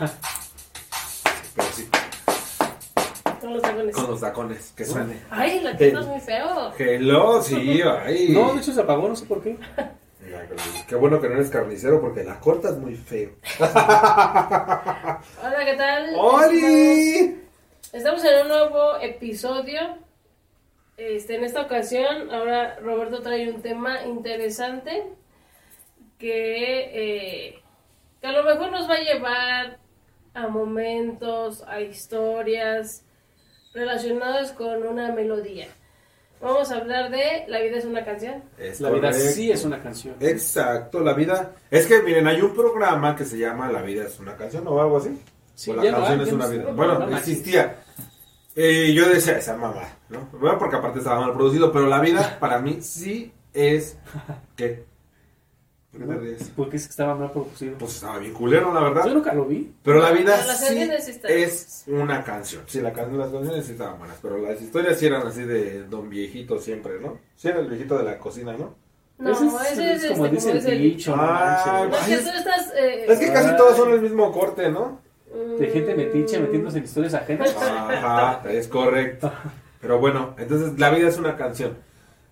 Pero sí, Con los tacones. con los tacones, que suene. Ay, la teta es muy feo. Hello, sí, ay. No, de hecho se apagó, no sé por qué. Qué bueno que no eres carnicero porque la cortas muy feo. Hola, ¿qué tal? ¡Oli! Estamos en un nuevo episodio. Este, en esta ocasión, ahora Roberto trae un tema interesante que, eh, que a lo mejor nos va a llevar a momentos, a historias relacionadas con una melodía. Vamos a hablar de La vida es una canción. Es La vida correcto. sí es una canción. Exacto, la vida. Es que miren, hay un programa que se llama La vida es una canción o algo así. Sí, o la canción es una vida. Bueno, No, no existía. Eh, yo decía esa mamá, ¿no? Bueno, porque aparte estaba mal producido, pero la vida para mí sí es. ¿Qué? ¿Por qué te ríes? Porque es que estaba mal producido. Pues estaba bien culero, la verdad. Yo nunca lo vi. Pero la vida Pero las sí canciones sí están. es una canción. Sí, la can- las canciones sí estaban buenas, pero las historias sí eran así de don viejito siempre, ¿no? Sí era el viejito de la cocina, ¿no? No, Ese ese es, es, como este, dice como el dice el- dicho, no Ah, No, manches. es estás... eh, Es que casi Ay. todos son el mismo corte, ¿no? De gente metiche metiéndose en historias ajenas. Ajá, es correcto. Pero bueno, entonces la vida es una canción.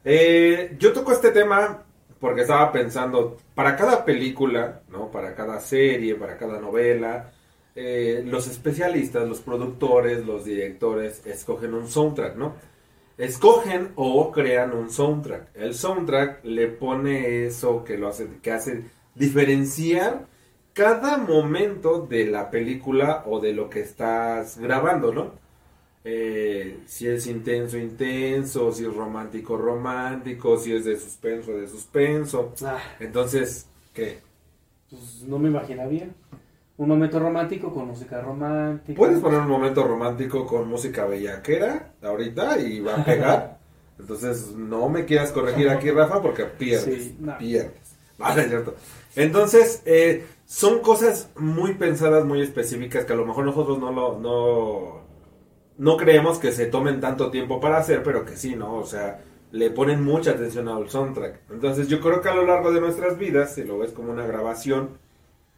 Eh, yo toco este tema porque estaba pensando, para cada película, ¿no? Para cada serie, para cada novela, eh, los especialistas, los productores, los directores, escogen un soundtrack, ¿no? Escogen o crean un soundtrack. El soundtrack le pone eso que lo hace, que hace diferenciar cada momento de la película o de lo que estás grabando, ¿no? Eh, si es intenso, intenso, si es romántico, romántico, si es de suspenso, de suspenso. Ah, Entonces, ¿qué? pues no me imaginaría. Un momento romántico con música romántica. Puedes poner un momento romántico con música bellaquera ahorita y va a pegar. Entonces, no me quieras corregir aquí, Rafa, porque pierdes. Sí, no. Pierdes. Vale, es cierto. Entonces, eh, son cosas muy pensadas, muy específicas que a lo mejor nosotros no lo, no, no creemos que se tomen tanto tiempo para hacer, pero que sí, ¿no? O sea, le ponen mucha atención al soundtrack. Entonces, yo creo que a lo largo de nuestras vidas, si lo ves como una grabación,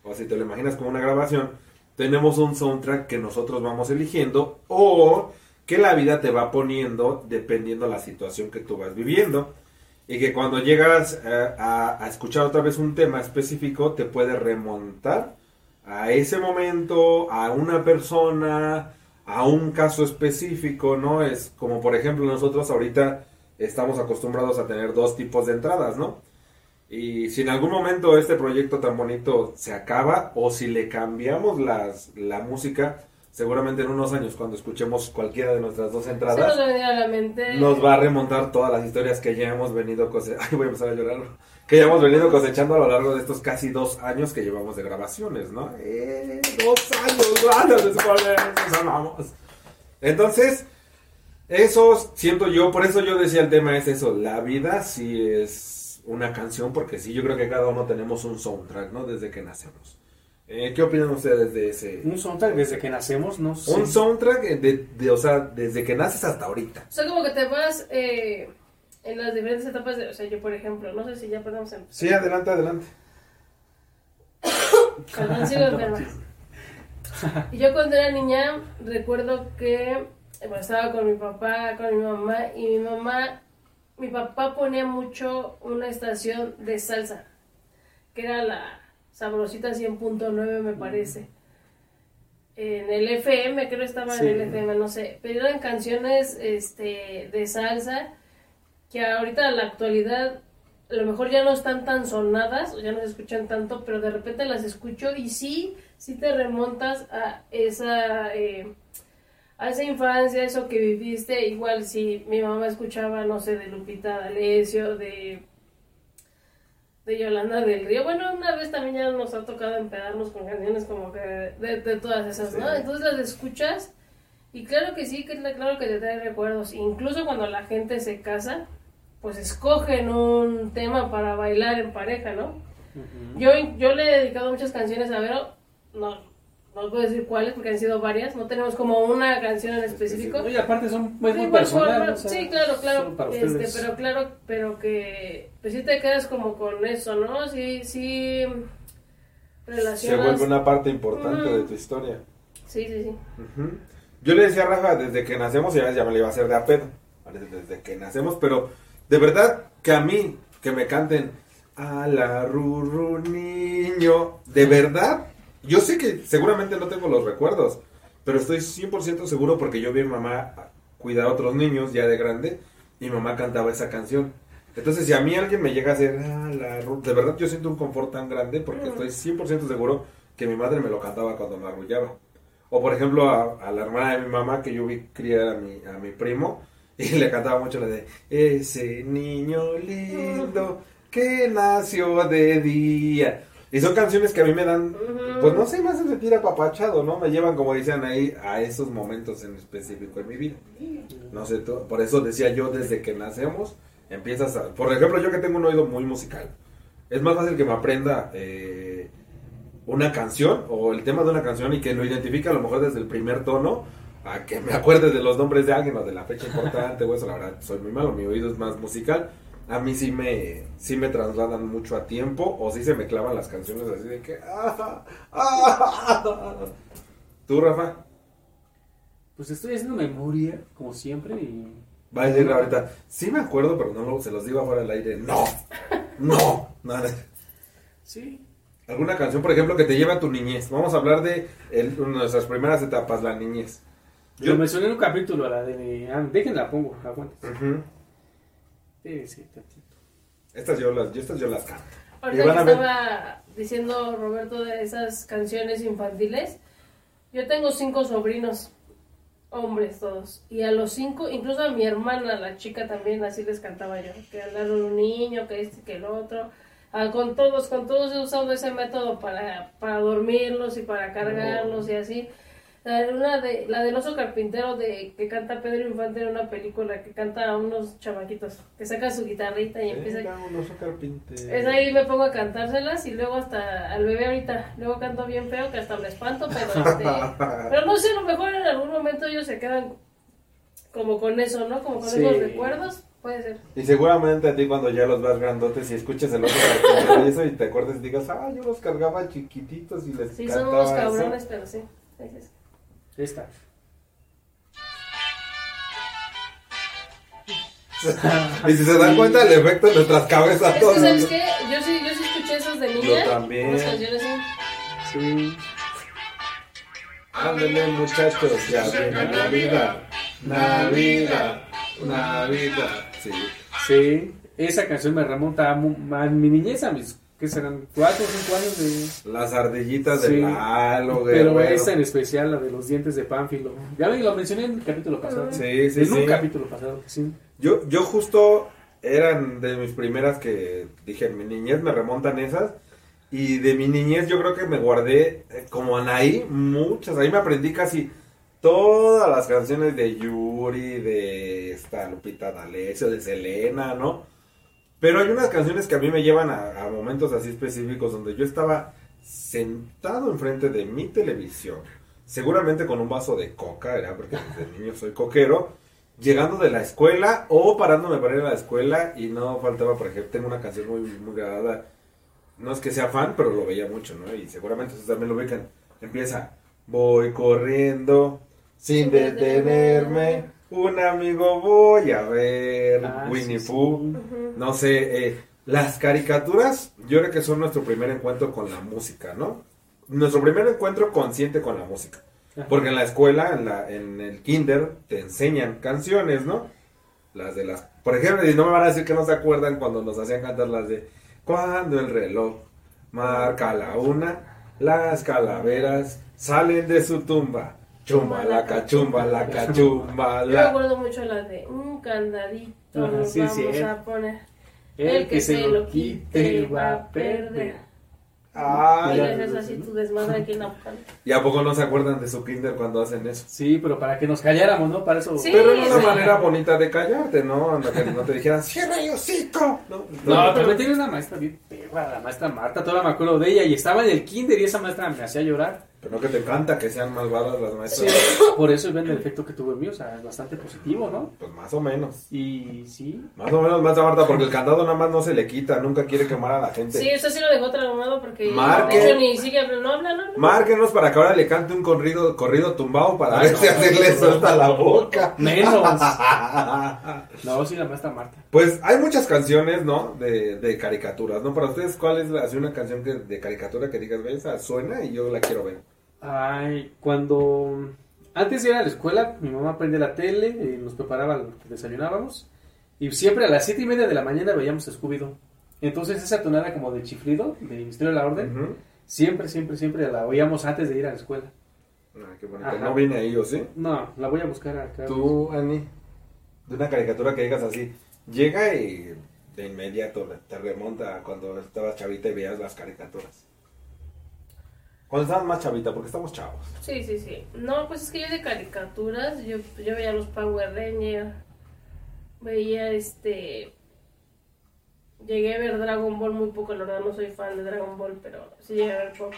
o si te lo imaginas como una grabación, tenemos un soundtrack que nosotros vamos eligiendo o que la vida te va poniendo dependiendo la situación que tú vas viviendo. Y que cuando llegas eh, a, a escuchar otra vez un tema específico, te puede remontar a ese momento, a una persona, a un caso específico, ¿no? Es como, por ejemplo, nosotros ahorita estamos acostumbrados a tener dos tipos de entradas, ¿no? Y si en algún momento este proyecto tan bonito se acaba o si le cambiamos las, la música, seguramente en unos años cuando escuchemos cualquiera de nuestras dos nos entradas, a la mente... nos va a remontar todas las historias que ya hemos venido cosechando. Ay, voy a empezar a llorar. Que ya hemos venido cosechando a lo largo de estos casi dos años que llevamos de grabaciones, ¿no? Eh, dos años, nos amamos. Entonces, eso siento yo, por eso yo decía el tema es eso, la vida sí es una canción, porque sí, yo creo que cada uno tenemos un soundtrack, ¿no? Desde que nacemos. Eh, ¿Qué opinan ustedes de ese? Un soundtrack desde que nacemos, no sé. Un soundtrack, de, de- o sea, desde que naces hasta ahorita. O sea, como que te vas eh, en las diferentes etapas de... O sea, yo, por ejemplo, no sé si ya podemos empezar. Sí, adelante, adelante. Perdón, sigo enferma. Y yo cuando era niña recuerdo que bueno, estaba con mi papá, con mi mamá y mi mamá, mi papá ponía mucho una estación de salsa, que era la sabrosita 100.9 me parece. En el FM, creo estaba Sí. en el FM, no sé, pero eran canciones este, de salsa que ahorita en la actualidad a lo mejor ya no están tan sonadas o ya no se escuchan tanto, pero de repente las escucho y sí, sí te remontas a esa, eh, a esa infancia, eso que viviste. Igual si mi mamá escuchaba, no sé, de Lupita D'Alessio, de, de Yolanda del Río. Bueno, una vez también ya nos ha tocado empedarnos con canciones como que de, de todas esas, ¿no? Entonces las escuchas y claro que sí, claro que te trae recuerdos. Incluso cuando la gente se casa, pues escogen un tema para bailar en pareja, ¿no? Yo, yo le he dedicado muchas canciones a Vero, no, no puedo decir cuáles porque han sido varias, no tenemos como una canción en específico. Y aparte son muy igual personal. forma, o sea, sí, claro, claro, este, pero claro, pero que pues sí te quedas como con eso, ¿no? Sí, sí se relacionas. vuelve una parte importante de tu historia. Sí, sí, sí. Yo le decía a Rafa, desde que nacemos, ya, ya me le iba a hacer de a pedo. ¿vale? Desde que nacemos, pero de verdad que a mí, que me canten a la ruru niño, de verdad, yo sé que seguramente no tengo los recuerdos, pero estoy 100% seguro porque yo vi a mi mamá cuidar a otros niños ya de grande y mi mamá cantaba esa canción. Entonces, si a mí alguien me llega a hacer, "Ah, la ru-", de verdad yo siento un confort tan grande porque Mm. estoy 100% seguro que mi madre me lo cantaba cuando me arrullaba. O por ejemplo a, a la hermana de mi mamá que yo vi criar a mi, a mi primo y le cantaba mucho la de ese niño lindo que nació de día. Y son canciones que a mí me dan, pues no sé, me hacen sentir apapachado, ¿no? Me llevan, como dicen ahí, a esos momentos en específico en mi vida. No sé, tú- por eso decía yo, desde que nacemos, empiezas a... Por ejemplo, yo que tengo un oído muy musical, es más fácil que me aprenda eh, una canción o el tema de una canción y que lo identifique a lo mejor desde el primer tono, a que me acuerde de los nombres de alguien o de la fecha importante o eso, la verdad, soy muy malo, mi oído es más musical. A mí sí me, sí me trasladan mucho a tiempo o sí se me clavan las canciones así de que... ah, ah, ah. ¿Tú, Rafa? Pues estoy haciendo memoria, como siempre, y Va a decir ahorita, sí me acuerdo, pero no lo- se los digo afuera del aire. No, no, nada. sí, Alguna canción, por ejemplo, que te lleve a tu niñez. Vamos a hablar de el- nuestras primeras etapas, la niñez. Yo mencioné en un capítulo, la de... Ah, déjenla, pongo, aguanta. Ujú. Sí, sí, tantito. Estas yo las, yo estas yo las canto. Ahorita que a ver- estaba diciendo Roberto de esas canciones infantiles, yo tengo cinco sobrinos, hombres todos, y a los cinco, incluso a mi hermana, la chica también, así les cantaba yo, que hablar de un niño, que este, que el otro, Ah, con todos, con todos he usado ese método para, para dormirlos y para cargarlos y así. La, una de, la del oso carpintero de que canta Pedro Infante en una película que canta a unos chamaquitos que saca su guitarrita y empieza Venga, un oso carpintero. es ahí me pongo a cantárselas y luego hasta al bebé ahorita, luego canto bien feo que hasta me espanto, pero este, pero no sé, a lo mejor en algún momento ellos se quedan como con eso, ¿no? Como con Sí. esos recuerdos, puede ser. Y seguramente a ti cuando ya los vas grandotes y escuches el oso carpintero y eso y te acuerdes y digas, ah, yo los cargaba chiquititos y les Sí, son unos eso". cabrones, pero sí. Esta. Y si se dan cuenta el efecto en nuestras cabezas Es que, ¿sabes qué? Yo sí, yo sí escuché esos de niña. Yo también. Unas canciones así. Sí. Ándale muchachos, ya viene Navidad, Navidad, Navidad. Sí. Sí. Esa canción me remonta a, a mi niñez, a mis, que serán? Cuatro o cinco años de... Las ardillitas Sí. de Lalo, Pero Guerrero. esta en especial, la de los dientes de Pánfilo. Ya lo mencioné en el capítulo pasado. Sí, sí, en un sí. capítulo pasado, sí. Yo, yo justo eran de mis primeras que dije, en mi niñez me remontan esas. Y de mi niñez yo creo que me guardé, eh, como Anaí, muchas. Ahí me aprendí casi todas las canciones de Yuri, de esta Lupita D'Alessio, de Selena, ¿no? Pero hay unas canciones que a mí me llevan a, a momentos así específicos donde yo estaba sentado enfrente de mi televisión, seguramente con un vaso de coca, ¿verdad? Porque desde niño soy coquero, llegando de la escuela o parándome para ir a la escuela y no faltaba, por ejemplo, tengo una canción muy, muy grabada, no es que sea fan, pero lo veía mucho, ¿no? Y seguramente ustedes también lo ubican. Empieza, voy corriendo Sin detenerme, un amigo voy a ver, Ah, Winnie sí, Pooh. sí. No sé, eh, las caricaturas, yo creo que son nuestro primer encuentro con la música, ¿no? Nuestro primer encuentro consciente con la música. Ajá. Porque en la escuela, en, la, en el kinder, te enseñan canciones, ¿no? Las de las... Por ejemplo, y no me van a decir que no se acuerdan cuando nos hacían cantar las de... Cuando el reloj marca la una, las calaveras salen de su tumba. Chumba la cachumba la cachumba Yo me la... acuerdo mucho la de un candadito Ajá, nos sí, vamos sí, eh. a poner. El que se lo quite va a perder. Ay, Y ya, haces así tu desmadre aquí en la. ¿Y a poco no se acuerdan de su kinder cuando hacen eso? Sí, pero para que nos calláramos, ¿no? Para eso. Sí. Pero es una sí. manera bonita de callarte, ¿no? No que no te dijeran, cierra el hocico. No, No, también tiene una maestra bien perra, la maestra Marta, todavía me acuerdo de ella, y estaba en el kinder y esa maestra me hacía llorar. Pero no que te encanta que sean malvadas las maestras. Sí, por eso ven el efecto que tuvo en mí, o sea, es bastante positivo, ¿no? Pues más o menos. Y sí. Más o menos, más Marta, porque el candado nada más no se le quita, nunca quiere quemar a la gente. Sí, eso sí lo dejó traumado porque Marque. de hecho ni sigue hablando, no habla, no habla. Márquenos para que ahora le cante un corrido, corrido tumbado para ver no. si así le suelta la boca. Menos. No, sí, la maestra Marta. Pues hay muchas canciones, ¿no? De, de caricaturas, ¿no? Para ustedes, ¿cuál es la, así una canción que, de caricatura que digas, ve, esa suena y yo la quiero ver? Ay, cuando antes de ir a la escuela, mi mamá prende la tele, eh, nos preparaba lo que desayunábamos, y siempre a las siete y media de la mañana veíamos Scooby-Doo. Entonces esa tonada como de chiflido, de Misterio de la Orden, siempre, siempre, siempre la oíamos antes de ir a la escuela. Ah, qué bonito. Ajá. No vine ahí, ¿o sí? No, la voy a buscar acá. Tú, Ani, de una caricatura que digas así, llega y de inmediato te remonta a cuando estabas chavita y veías las caricaturas. Cuando estabas más chavita, porque estamos chavos. Sí, sí, sí. No, pues es que yo de caricaturas, yo, yo veía los Power Rangers, veía este... Llegué a ver Dragon Ball muy poco, la verdad no soy fan de Dragon Ball, pero sí llegué a ver poco.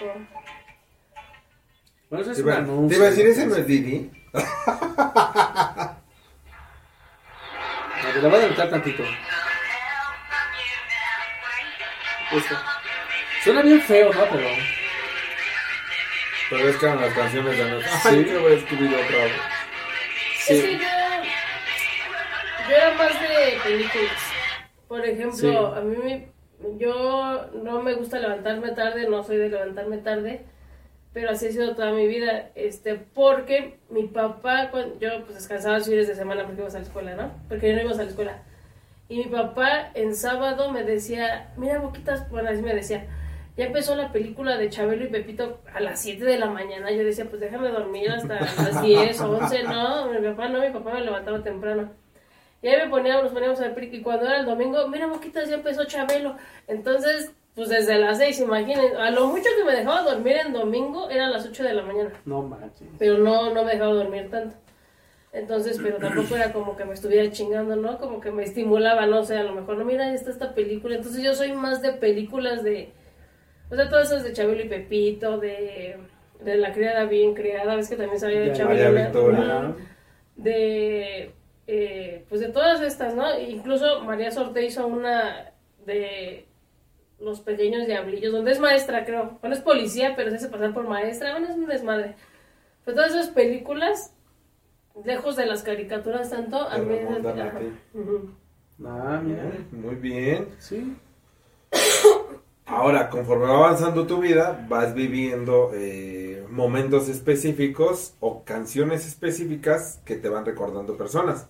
Bueno, eso es Te un iba, anuncio. te iba a decir, ese no es Didi. La voy a adelantar tantito. Esta. Suena bien feo, ¿no? Pero Pero es que eran las canciones de Ana. Sí. Ay, que voy a escribir otra vez. Sí. Es que yo, yo era más de películas. Por ejemplo, Sí. a mí me- yo no me gusta levantarme tarde, no soy de levantarme tarde, pero así ha sido toda mi vida, este, porque mi papá, cuando, yo pues descansaba los fines de semana porque íbamos a la escuela, ¿no? Porque yo no íbamos a la escuela. Y mi papá en sábado me decía, mira Boquitas, bueno, así me decía, ya empezó la película de Chabelo y Pepito a las 7 de la mañana. Yo decía, pues déjame dormir hasta las 10 o 11. No, mi papá no, mi papá me levantaba temprano. Y ahí me poníamos, nos poníamos a ver película. Y cuando era el domingo, mira Boquitas, ya empezó Chabelo. Entonces, pues desde las 6, imaginen. A lo mucho que me dejaba dormir en domingo era a las 8 de la mañana no manches. pero no, no me dejaba dormir tanto. Entonces, pero tampoco era como que me estuviera chingando, ¿no? Como que me estimulaba, no sé, a lo mejor, no, mira, está esta película. Entonces yo soy más de películas de, o sea, todas esas de Chabelo y Pepito, de, de La criada bien criada, ves que también sabía de Chabelo. ¿no? Victoria. Ujú. De, eh, pues de todas estas, ¿no? Incluso María Sorte hizo una de los pequeños diablillos, donde es maestra, creo. Bueno, es policía, pero se hace pasar por maestra. Bueno, es un desmadre. Pero todas esas películas, lejos de las caricaturas tanto, a mí... Ah, mira. Muy bien. Sí. Ahora, conforme va avanzando tu vida, vas viviendo eh, momentos específicos o canciones específicas que te van recordando personas.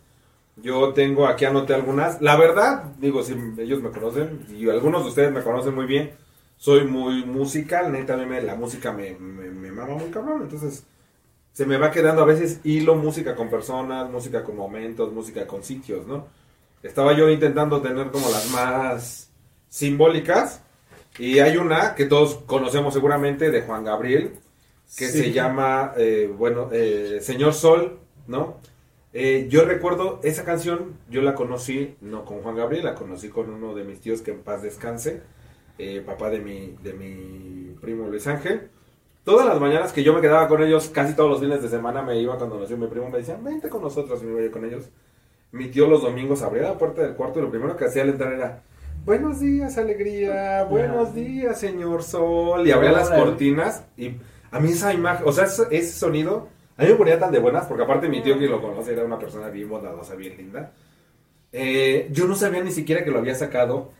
Yo tengo aquí anoté algunas. La verdad, digo, si ellos me conocen, y algunos de ustedes me conocen muy bien, soy muy musical, neta, me- la música me, me, me mama muy cabrón, entonces se me va quedando a veces hilo música con personas, música con momentos, música con sitios, ¿no? Estaba yo intentando tener como las más simbólicas y hay una que todos conocemos seguramente de Juan Gabriel que Sí. se llama, eh, bueno, eh, Señor Sol, ¿no? Eh, yo recuerdo esa canción, yo la conocí no con Juan Gabriel, la conocí con uno de mis tíos que en paz descanse, eh, papá de mi, de mi primo Luis Ángel. Todas las mañanas que yo me quedaba con ellos, casi todos los fines de semana me iba cuando nació mi primo, me decían, vente con nosotros y me iba yo con ellos. Mi tío los domingos abría la puerta del cuarto y lo primero que hacía al entrar era, buenos días, alegría, buenos días, señor sol. Y abría las cortinas y a mí esa imagen, o sea, ese, ese sonido, a mí me ponía tan de buenas, porque aparte mi tío que lo conoce era una persona bien bondadosa, bien linda. Eh, yo no sabía ni siquiera que lo había sacado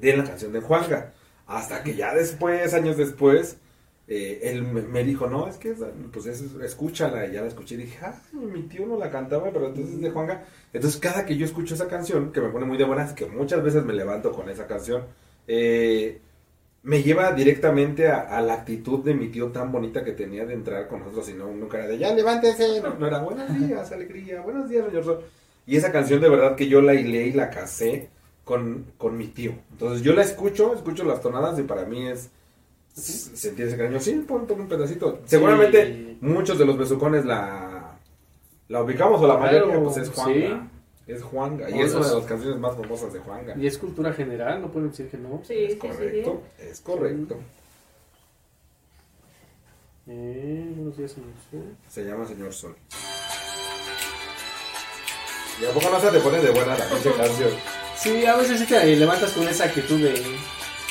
de la canción de Juanga. Hasta que ya después, años después, eh, él me, dijo, no, es que, pues es- escúchala. Y ya la escuché y dije, ah, mi tío no la cantaba, pero entonces es de Juanga. Entonces cada que yo escucho esa canción, que me pone muy de buenas, que muchas veces me levanto con esa canción, eh, me lleva directamente a, la actitud de mi tío tan bonita que tenía de entrar con nosotros y no, nunca era de, ya levántense, no, no era, buenos días, alegría, buenos días, señor Sol. Y esa canción de verdad que yo la hilé y la casé con, con mi tío. Entonces yo la escucho, escucho las tonadas y para mí es s- sentir ese cariño. Sí, pon, pon un pedacito. Seguramente Sí. muchos de los besucones la, la ubicamos o la Claro, mayoría pues es Juanga. sí. Es Juanga. Y No, es una de es- las canciones más famosas de Juanga. Y es cultura general, no pueden decir que no. Sí, Es sí, sí, sí. correcto, es correcto. Eh, buenos días, señor Sol. Se llama Señor Sol. ¿Y a poco no se te pone de buena la canción? Sí, a veces sí te levantas con esa actitud de...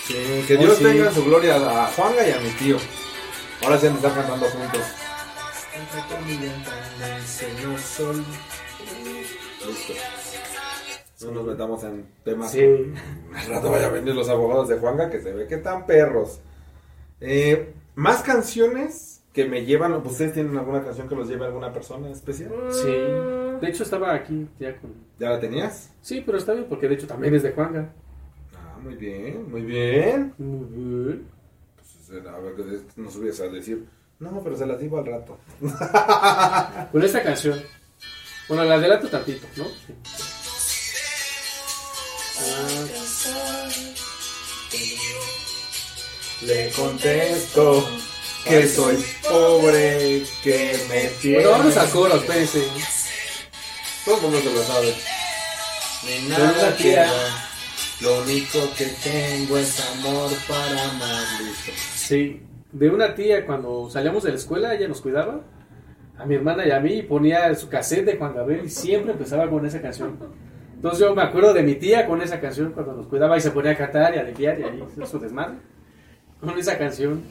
Sí, que Oh, Dios sí. tenga en su gloria a Juanga y a mi tío. Ahora se de estar cantando juntos. Listo. No nos metamos en temas. Sí. Al rato vaya a venir los abogados de Juanga que se ve que están perros. Eh, más canciones que me llevan. ¿Ustedes tienen alguna canción que los lleve a alguna persona especial? Sí. Mm, De hecho, estaba aquí ya con... ¿Ya la tenías? Sí, pero está bien, porque de hecho también es de Juanga. Muy bien, muy bien. Muy bien. Pues, a ver, que nos subías a decir. No, pero se las digo al rato. Con esta canción. Bueno, la adelanto tantito, ¿no? Ah, Le contesto que soy pobre, que me tiene. bueno, vamos al coro, espérense. Todo el mundo se lo sabe. Ni nada tía. Lo único que tengo es amor para amar. Sí, de una tía cuando salíamos de la escuela, ella nos cuidaba, a mi hermana y a mí, y ponía su cassette de Juan Gabriel y siempre empezaba con esa canción. Entonces yo me acuerdo de mi tía con esa canción cuando nos cuidaba y se ponía a cantar y a limpiar y ahí su desmadre. Con esa canción.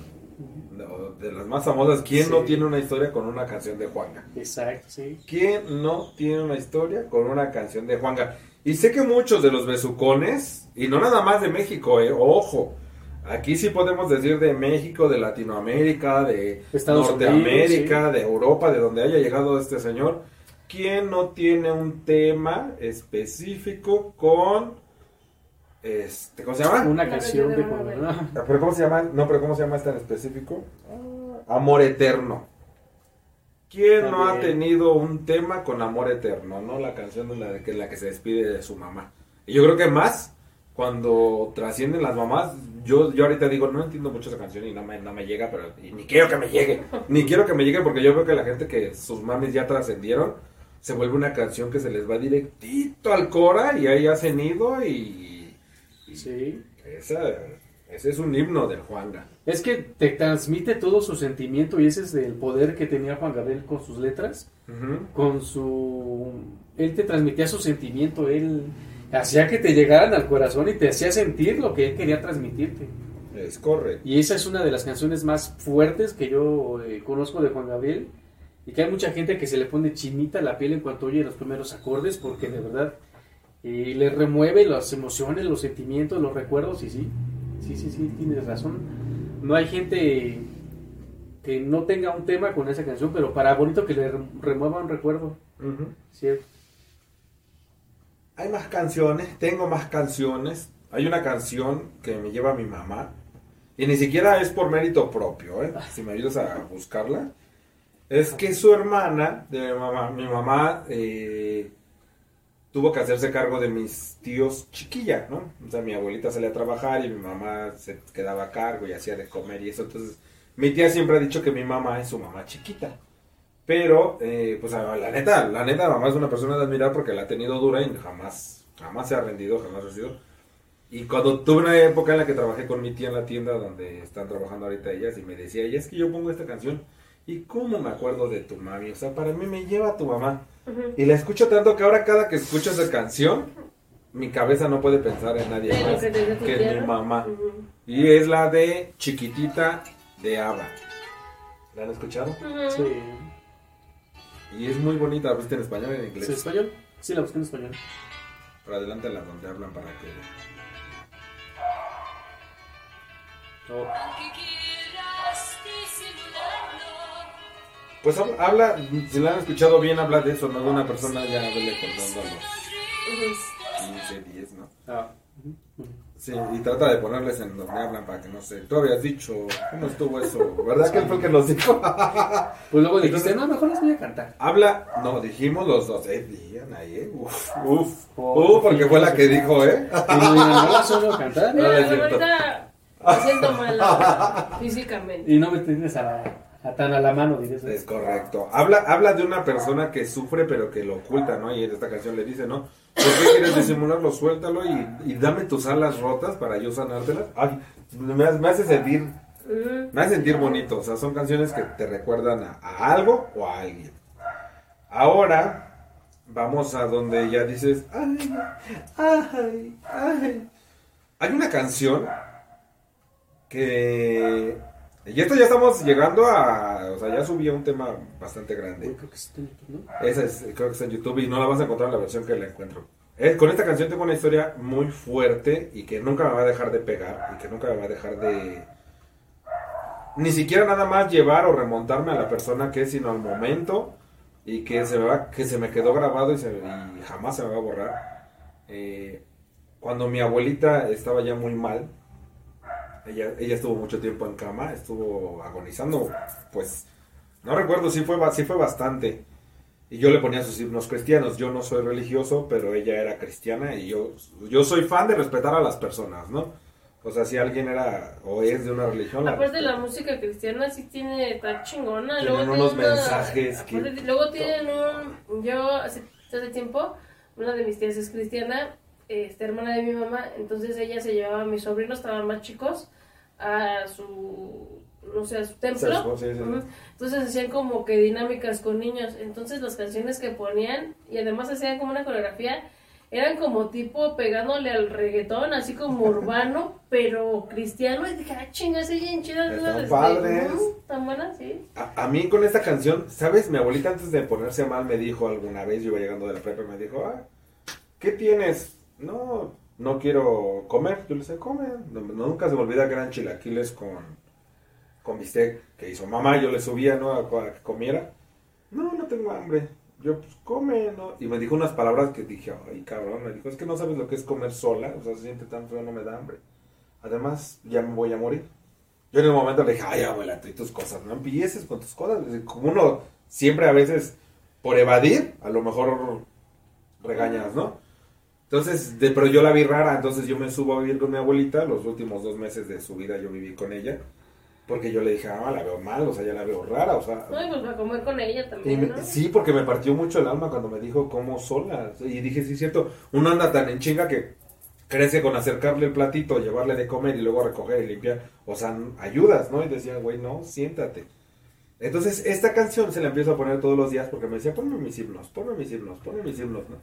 No, De las más famosas, ¿quién Sí. no tiene una historia con una canción de Juanga? Exacto, sí. ¿Quién no tiene una historia con una canción de Juanga? Y sé que muchos de los besucones, y no nada más de México, eh, ojo, aquí sí podemos decir de México, de Latinoamérica, de Estados Norteamérica, Unidos, de Europa, de donde haya llegado este señor. ¿Quién no tiene un tema específico con, este, ¿cómo se llama? Una canción de. Ah, ¿Pero cómo se llama? No, pero ¿cómo se llama esta en específico? Amor eterno. ¿Quién no ha tenido un tema con amor eterno? ¿No? La canción en la, de que, en la que se despide de su mamá. Y yo creo que más cuando trascienden las mamás, yo, yo ahorita digo, no entiendo mucho esa canción y no me, no me llega, pero ni quiero que me llegue. Ni quiero que me llegue porque yo veo que la gente que sus mamis ya trascendieron, se vuelve una canción que se les va directito al cora y ahí hacen ido y... y Sí. esa, ese es un himno del Juanga. Es que te transmite todo su sentimiento y ese es el poder que tenía Juan Gabriel con sus letras. Con su... Él te transmitía su sentimiento, él hacía que te llegaran al corazón y te hacía sentir lo que él quería transmitirte. Es correcto. Y esa es una de las canciones más fuertes que yo eh, conozco de Juan Gabriel y que hay mucha gente que se le pone chinita la piel en cuanto oye los primeros acordes porque de verdad eh, le remueve las emociones, los sentimientos, los recuerdos y sí, sí, sí, sí, tienes razón. No hay gente que no tenga un tema con esa canción, pero para bonito que le rem- remueva un recuerdo. ¿cierto? Hay más canciones, tengo más canciones. Hay una canción que me lleva mi mamá. Y ni siquiera es por mérito propio, ¿eh? Si me ayudas a buscarla. Es que su hermana, de mi mamá, mi mamá eh, tuvo que hacerse cargo de mis tíos chiquilla, ¿no? O sea, mi abuelita salía a trabajar y mi mamá se quedaba a cargo y hacía de comer y eso. Entonces, mi tía siempre ha dicho que mi mamá es su mamá chiquita. Pero, eh, pues la neta, la neta, mamá es una persona de admirar porque la ha tenido dura y jamás, jamás se ha rendido, jamás ha sido. Y cuando tuve una época en la que trabajé con mi tía en la tienda donde están trabajando ahorita ellas y me decía, ella es que yo pongo esta canción y cómo me acuerdo de tu mami, o sea, para mí me lleva a tu mamá. Y la escucho tanto que ahora cada que escucho esa canción, mi cabeza no puede pensar en nadie más que que mi mamá. Y es la de Chiquitita de Ava. ¿La han escuchado? Sí. Y es muy bonita, ¿la viste en español y en ¿Es inglés? en español? Sí, la busqué en español. Pero adelante la donde hablan para que... Oh, Aunque quieras disimularlo, Pues habla, si la han escuchado bien, habla de eso, no de una persona ya de lejos, dando a los Ujú. 15, 10, ¿no? ah. Sí, y trata de ponerles en donde hablan para que no sé. Tú habías dicho, ¿cómo estuvo eso? ¿Verdad que él fue el que nos dijo? Pues luego dijiste, Entonces- no, mejor les voy a cantar. Habla, no, dijimos los dos, eh, digan ahí, eh, uf, uf, Oh, uh, porque fue la que dijo, eh. Y no, no la suelo cantar. No, no Mira, cierto. ahorita me siento mala físicamente. Y no me tienes a, la- a tan a la mano, dices. Es correcto. Habla, habla de una persona que sufre pero que lo oculta, ¿no? Y en esta canción le dice, ¿no? ¿Por qué quieres disimularlo? Suéltalo y, y dame tus alas rotas para yo sanártelas. Ay, me, me hace sentir. Me hace sentir bonito, o sea, son canciones que te recuerdan a, a algo o a alguien. Ahora vamos a donde ya dices, ay, ay, ay. Hay una canción que... Y esto ya estamos llegando a... O sea, ya subí a un tema bastante grande. Creo que sí, ¿no? Esa es, creo que está en YouTube y no la vas a encontrar en la versión que la encuentro. Eh, con esta canción tengo una historia muy fuerte y que nunca me va a dejar de pegar y que nunca me va a dejar de... Ni siquiera nada más llevar o remontarme a la persona que es, sino al momento y que se me, va, que se me quedó grabado y, se- y jamás se me va a borrar. Eh, cuando mi abuelita estaba ya muy mal, ella, ella estuvo mucho tiempo en cama, estuvo agonizando, pues no recuerdo si fue, sí fue bastante. Y yo le ponía sus himnos cristianos. Yo no soy religioso, pero ella era cristiana y yo, yo soy fan de respetar a las personas, ¿no? O sea, si alguien era o es de una religión... la Aparte la respeto. música cristiana sí tiene, está chingona. Tienen luego unos tiene una- mensajes que- aparte, Luego tienen un, yo hace, hace tiempo, una de mis tías es cristiana, este, hermana de mi mamá, entonces ella se llevaba a mis sobrinos, estaban más chicos, a su, no sé, a su templo. Sí, sí, sí. Ujú. Entonces hacían como que dinámicas con niños. Entonces las canciones que ponían, y además hacían como una coreografía, eran como tipo pegándole al reggaetón, así como urbano, pero cristiano. Y dije, ah, chingas, ella en chida. Están padres. Tan buenas, sí. A, a mí con esta canción, ¿sabes? Mi abuelita antes de ponerse mal me dijo alguna vez, yo iba llegando de la prepa, me dijo, ah, ¿qué tienes? No, no quiero comer. Yo le decía, come. Nunca se me olvida que eran chilaquiles con, con bistec que hizo mamá. Yo le subía, ¿no? A, a que comiera. No, no tengo hambre. Yo, pues, come, ¿no? Y me dijo unas palabras que dije, ay, cabrón. Me dijo, es que no sabes lo que es comer sola. O sea, se siente tan feo, no me da hambre. Además, ya me voy a morir. Yo en el momento le dije, ay, abuela, tú y tus cosas, no empieces con tus cosas. Como uno siempre a veces, por evadir, a lo mejor regañas, ¿no? Entonces, de, pero yo la vi rara, entonces yo me subo a vivir con mi abuelita, los últimos dos meses de su vida yo viví con ella, porque yo le dije, ah, la veo mal, o sea, ya la veo rara, o sea... No, y pues para comer con ella también, me- ¿no? sí, porque me partió mucho el alma cuando me dijo cómo sola. Y dije, sí, es cierto, uno anda tan en chinga que crece con acercarle el platito, llevarle de comer y luego recoger y limpiar. O sea, ayudas, ¿no? Y decía, güey, no, siéntate. Entonces, esta canción se la empiezo a poner todos los días porque me decía, ponme mis himnos, ponme mis himnos, ponme mis himnos, ¿no?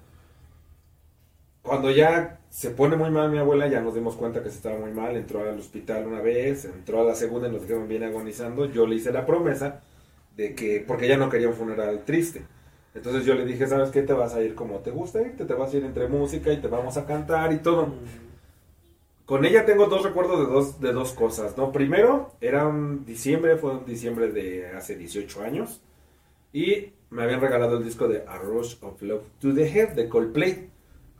Cuando ya se pone muy mal mi abuela, ya nos dimos cuenta que se estaba muy mal, entró al hospital una vez, entró a la segunda y nos dijeron viene agonizando, yo le hice la promesa de que, porque ella no quería un funeral triste. Entonces yo le dije, ¿sabes qué? Te vas a ir como te gusta irte, te vas a ir entre música y te vamos a cantar y todo. Con ella tengo dos recuerdos de dos, de dos cosas, ¿no? Primero, era un diciembre, fue un diciembre de hace 18 años, y me habían regalado el disco de A Rush of Love to the Head de Coldplay.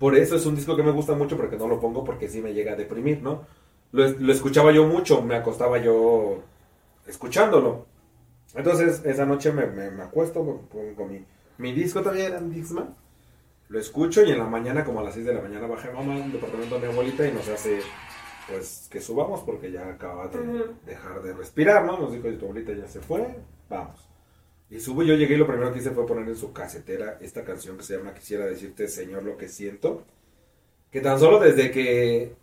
Por eso es un disco que me gusta mucho, porque no lo pongo porque sí me llega a deprimir, ¿no? Lo, lo escuchaba yo mucho, me acostaba yo escuchándolo. Entonces, esa noche me, me, me acuesto, pongo mi, mi disco también era Dixman. Lo escucho y en la mañana, como a las 6 de la mañana, bajé mamá al departamento de mi abuelita y nos hace, pues, que subamos porque ya acaba de dejar de respirar, ¿no? Nos dijo, tu abuelita ya se fue, vamos. Y subo, yo llegué y lo primero que hice fue poner en su casetera esta canción que se llama Quisiera decirte, Señor, lo que siento. Que tan solo desde que,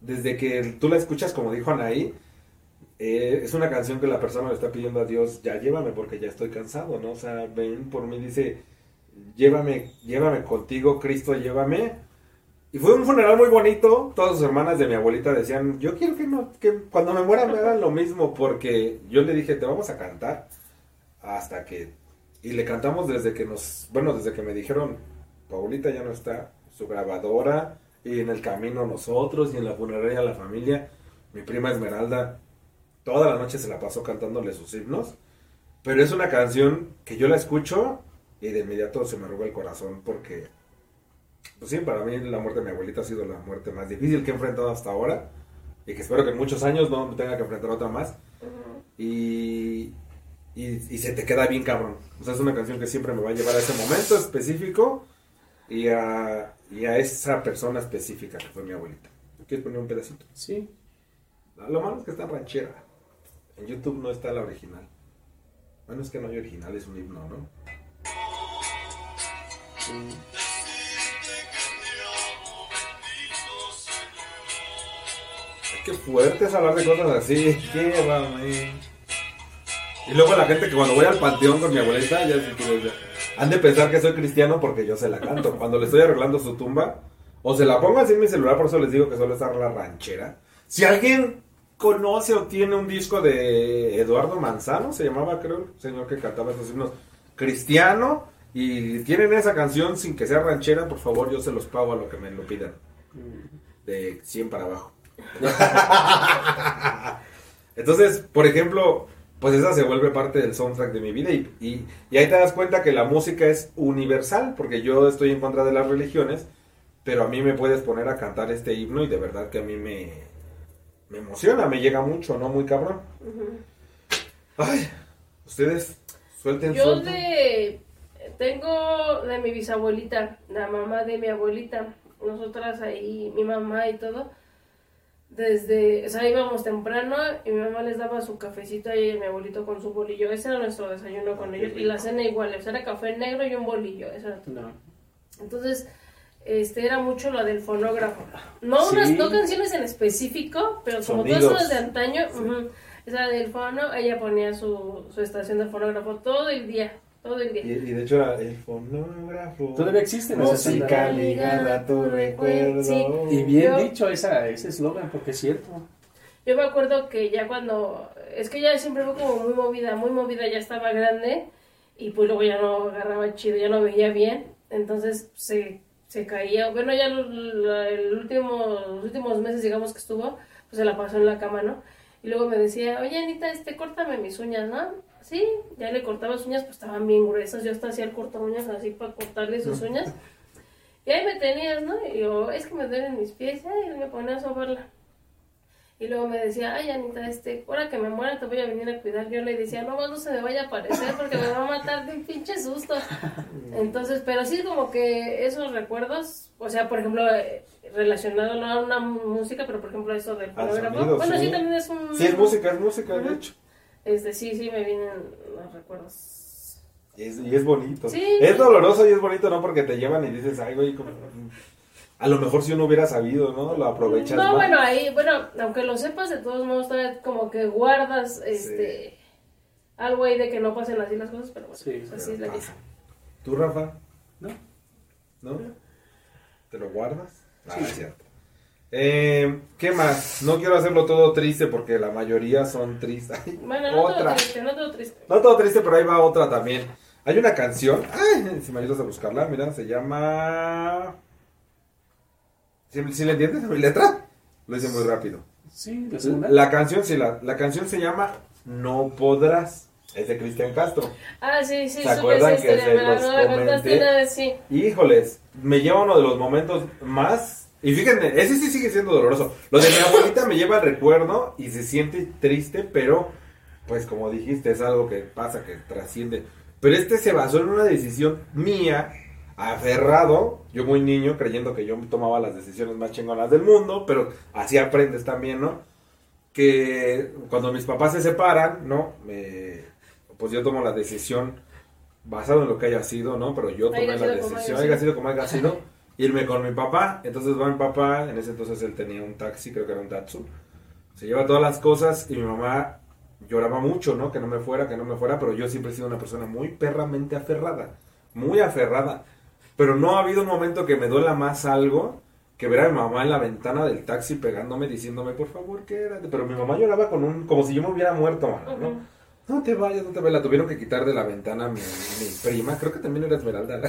desde que tú la escuchas, como dijo Anaí, eh, es una canción que la persona le está pidiendo a Dios, ya llévame porque ya estoy cansado, ¿no? O sea, ven por mí, dice, llévame, llévame contigo, Cristo, llévame. Y fue un funeral muy bonito, todas sus hermanas de mi abuelita decían, yo quiero que, que cuando me muera me hagan lo mismo, porque yo le dije, te vamos a cantar hasta que... Y le cantamos desde que nos, bueno, desde que me dijeron, tu abuelita ya no está, su grabadora, y en el camino nosotros, y en la funeraria la familia, mi prima Esmeralda, toda la noche se la pasó cantándole sus himnos, pero es una canción que yo la escucho y de inmediato se me roba el corazón porque, pues sí, para mí la muerte de mi abuelita ha sido la muerte más difícil que he enfrentado hasta ahora y que espero que en muchos años no tenga que enfrentar otra más y, y, y se te queda bien cabrón. O sea, es una canción que siempre me va a llevar a ese momento específico y a, y a esa persona específica que fue mi abuelita. ¿Quieres poner un pedacito? Sí. Lo malo es que está ranchera. En YouTube no está la original. Bueno, es que no hay original, es un himno, ¿no? Qué fuerte es hablar de cosas así. Llévame. Y luego la gente que cuando voy al panteón con mi abuelita, ya han de pensar que soy cristiano porque yo se la canto. Cuando le estoy arreglando su tumba, o se la pongo así en mi celular, por eso les digo que suele estar la ranchera. Si alguien conoce o tiene un disco de Eduardo Manzano, se llamaba, creo, el señor que cantaba esos himnos, cristiano, y tienen esa canción sin que sea ranchera, por favor, yo se los pago a lo que me lo pidan. De 100 para abajo. Entonces, por ejemplo, pues esa se vuelve parte del soundtrack de mi vida y, y, y ahí te das cuenta que la música es universal, porque yo estoy en contra de las religiones, pero a mí me puedes poner a cantar este himno y de verdad que a mí me, me emociona, me llega mucho, ¿no? Muy cabrón. Ay, ustedes suelten, Yo suelten. de... Tengo de mi bisabuelita, la mamá de mi abuelita. Nosotras ahí, mi mamá y todo. Desde, o sea, íbamos temprano y mi mamá les daba su cafecito ahí y mi abuelito con su bolillo. Ese era nuestro desayuno con Ah, ellos. qué Y la cena igual, o sea, era café negro y un bolillo. Eso era todo. No. Entonces, este era mucho la del fonógrafo. No Sí. unas no canciones en específico, pero como Sonidos. todas las de antaño, Sí. esa del fono, ella ponía su, su estación de fonógrafo todo el día, todo el Y, día. y de hecho era el fonógrafo. Todavía existen esas Música ligada a tu recuerdo. Sí. Y bien Yo- dicho esa, ese eslogan, porque es cierto. Yo me acuerdo que ya cuando, es que ella siempre fue como muy movida, muy movida, ya estaba grande y pues luego ya no agarraba chido, ya no veía bien, entonces se, se caía, bueno ya el último, los últimos meses digamos que estuvo, pues se la pasó en la cama, ¿no? Y luego me decía, oye Anita, este, córtame mis uñas, ¿no? Sí, ya le cortaba las uñas, pues estaban bien gruesas, yo hasta hacía el corta uñas así para cortarle sus uñas. Y ahí me tenías, ¿no? Y yo, es que me duelen mis pies, y me ponía a sobarla. Y luego me decía, ay, Anita, este, ahora que me muera te voy a venir a cuidar. Yo le decía, no, no se me vaya a aparecer porque me va a matar de un pinche susto. Entonces, pero sí como que esos recuerdos, o sea, por ejemplo, eh, relacionado no a una música, pero por ejemplo eso del Al fonógrafo. sonido, bueno, sí. sí. también es un... Sí, es música, es música, de hecho. Este, sí, sí, me vienen los recuerdos. Y es, y es bonito. Sí. Es doloroso y es bonito, ¿no? Porque te llevan y dices, ay, güey, como... A lo mejor si uno hubiera sabido, ¿no? Lo aprovechas No, más. bueno, ahí, bueno, aunque lo sepas, de todos modos, todavía como que guardas, este... Algo ahí de que no pasen así las cosas, pero bueno, Sí, así es la vida. ¿Tú, Rafa? ¿No? ¿No? ¿Te lo guardas? Ah, es cierto. Eh, ¿Qué más? No quiero hacerlo todo triste porque la mayoría son tristes. Ay, Bueno, no todo otra. triste, no todo triste. No todo triste, pero ahí va otra también. Hay una canción. Ay, si me ayudas a buscarla, mira, se llama. ¿Sí, sí le entiendes mi letra? Lo hice muy rápido. Sí, la segunda. La canción, sí, la, la canción se llama No Podrás. Es de Cristian Castro. Ah, sí, sí, ¿Se acuerdan que se los comenté? sí. Híjoles, me lleva uno de los momentos más. Y fíjense, ese sí sigue siendo doloroso. Lo de mi abuelita me lleva al recuerdo y se siente triste, pero, pues como dijiste, es algo que pasa, que trasciende. Pero este se basó en una decisión mía, aferrado, yo muy niño, creyendo que yo tomaba las decisiones más chingonas del mundo, pero así aprendes también, ¿no? Que cuando mis papás se separan, ¿no? Me, pues yo tomo la decisión basado en lo que haya sido, ¿no? Pero yo tomé la decisión, haya sido como haya sido, irme con mi papá. Entonces va mi papá, en ese entonces él tenía un taxi, creo que era un Datsun. Se lleva todas las cosas y mi mamá lloraba mucho, ¿no? Que no me fuera, que no me fuera, pero yo siempre he sido una persona muy perramente aferrada, muy aferrada. Pero no ha habido un momento que me duela más algo que ver a mi mamá en la ventana del taxi pegándome, diciéndome, por favor, quédate. Pero mi mamá lloraba con un, como si yo me hubiera muerto, mano, ¿no? Ujú. No te vayas, no te vayas. La tuvieron que quitar de la ventana mi, mi prima. Creo que también era Esmeralda.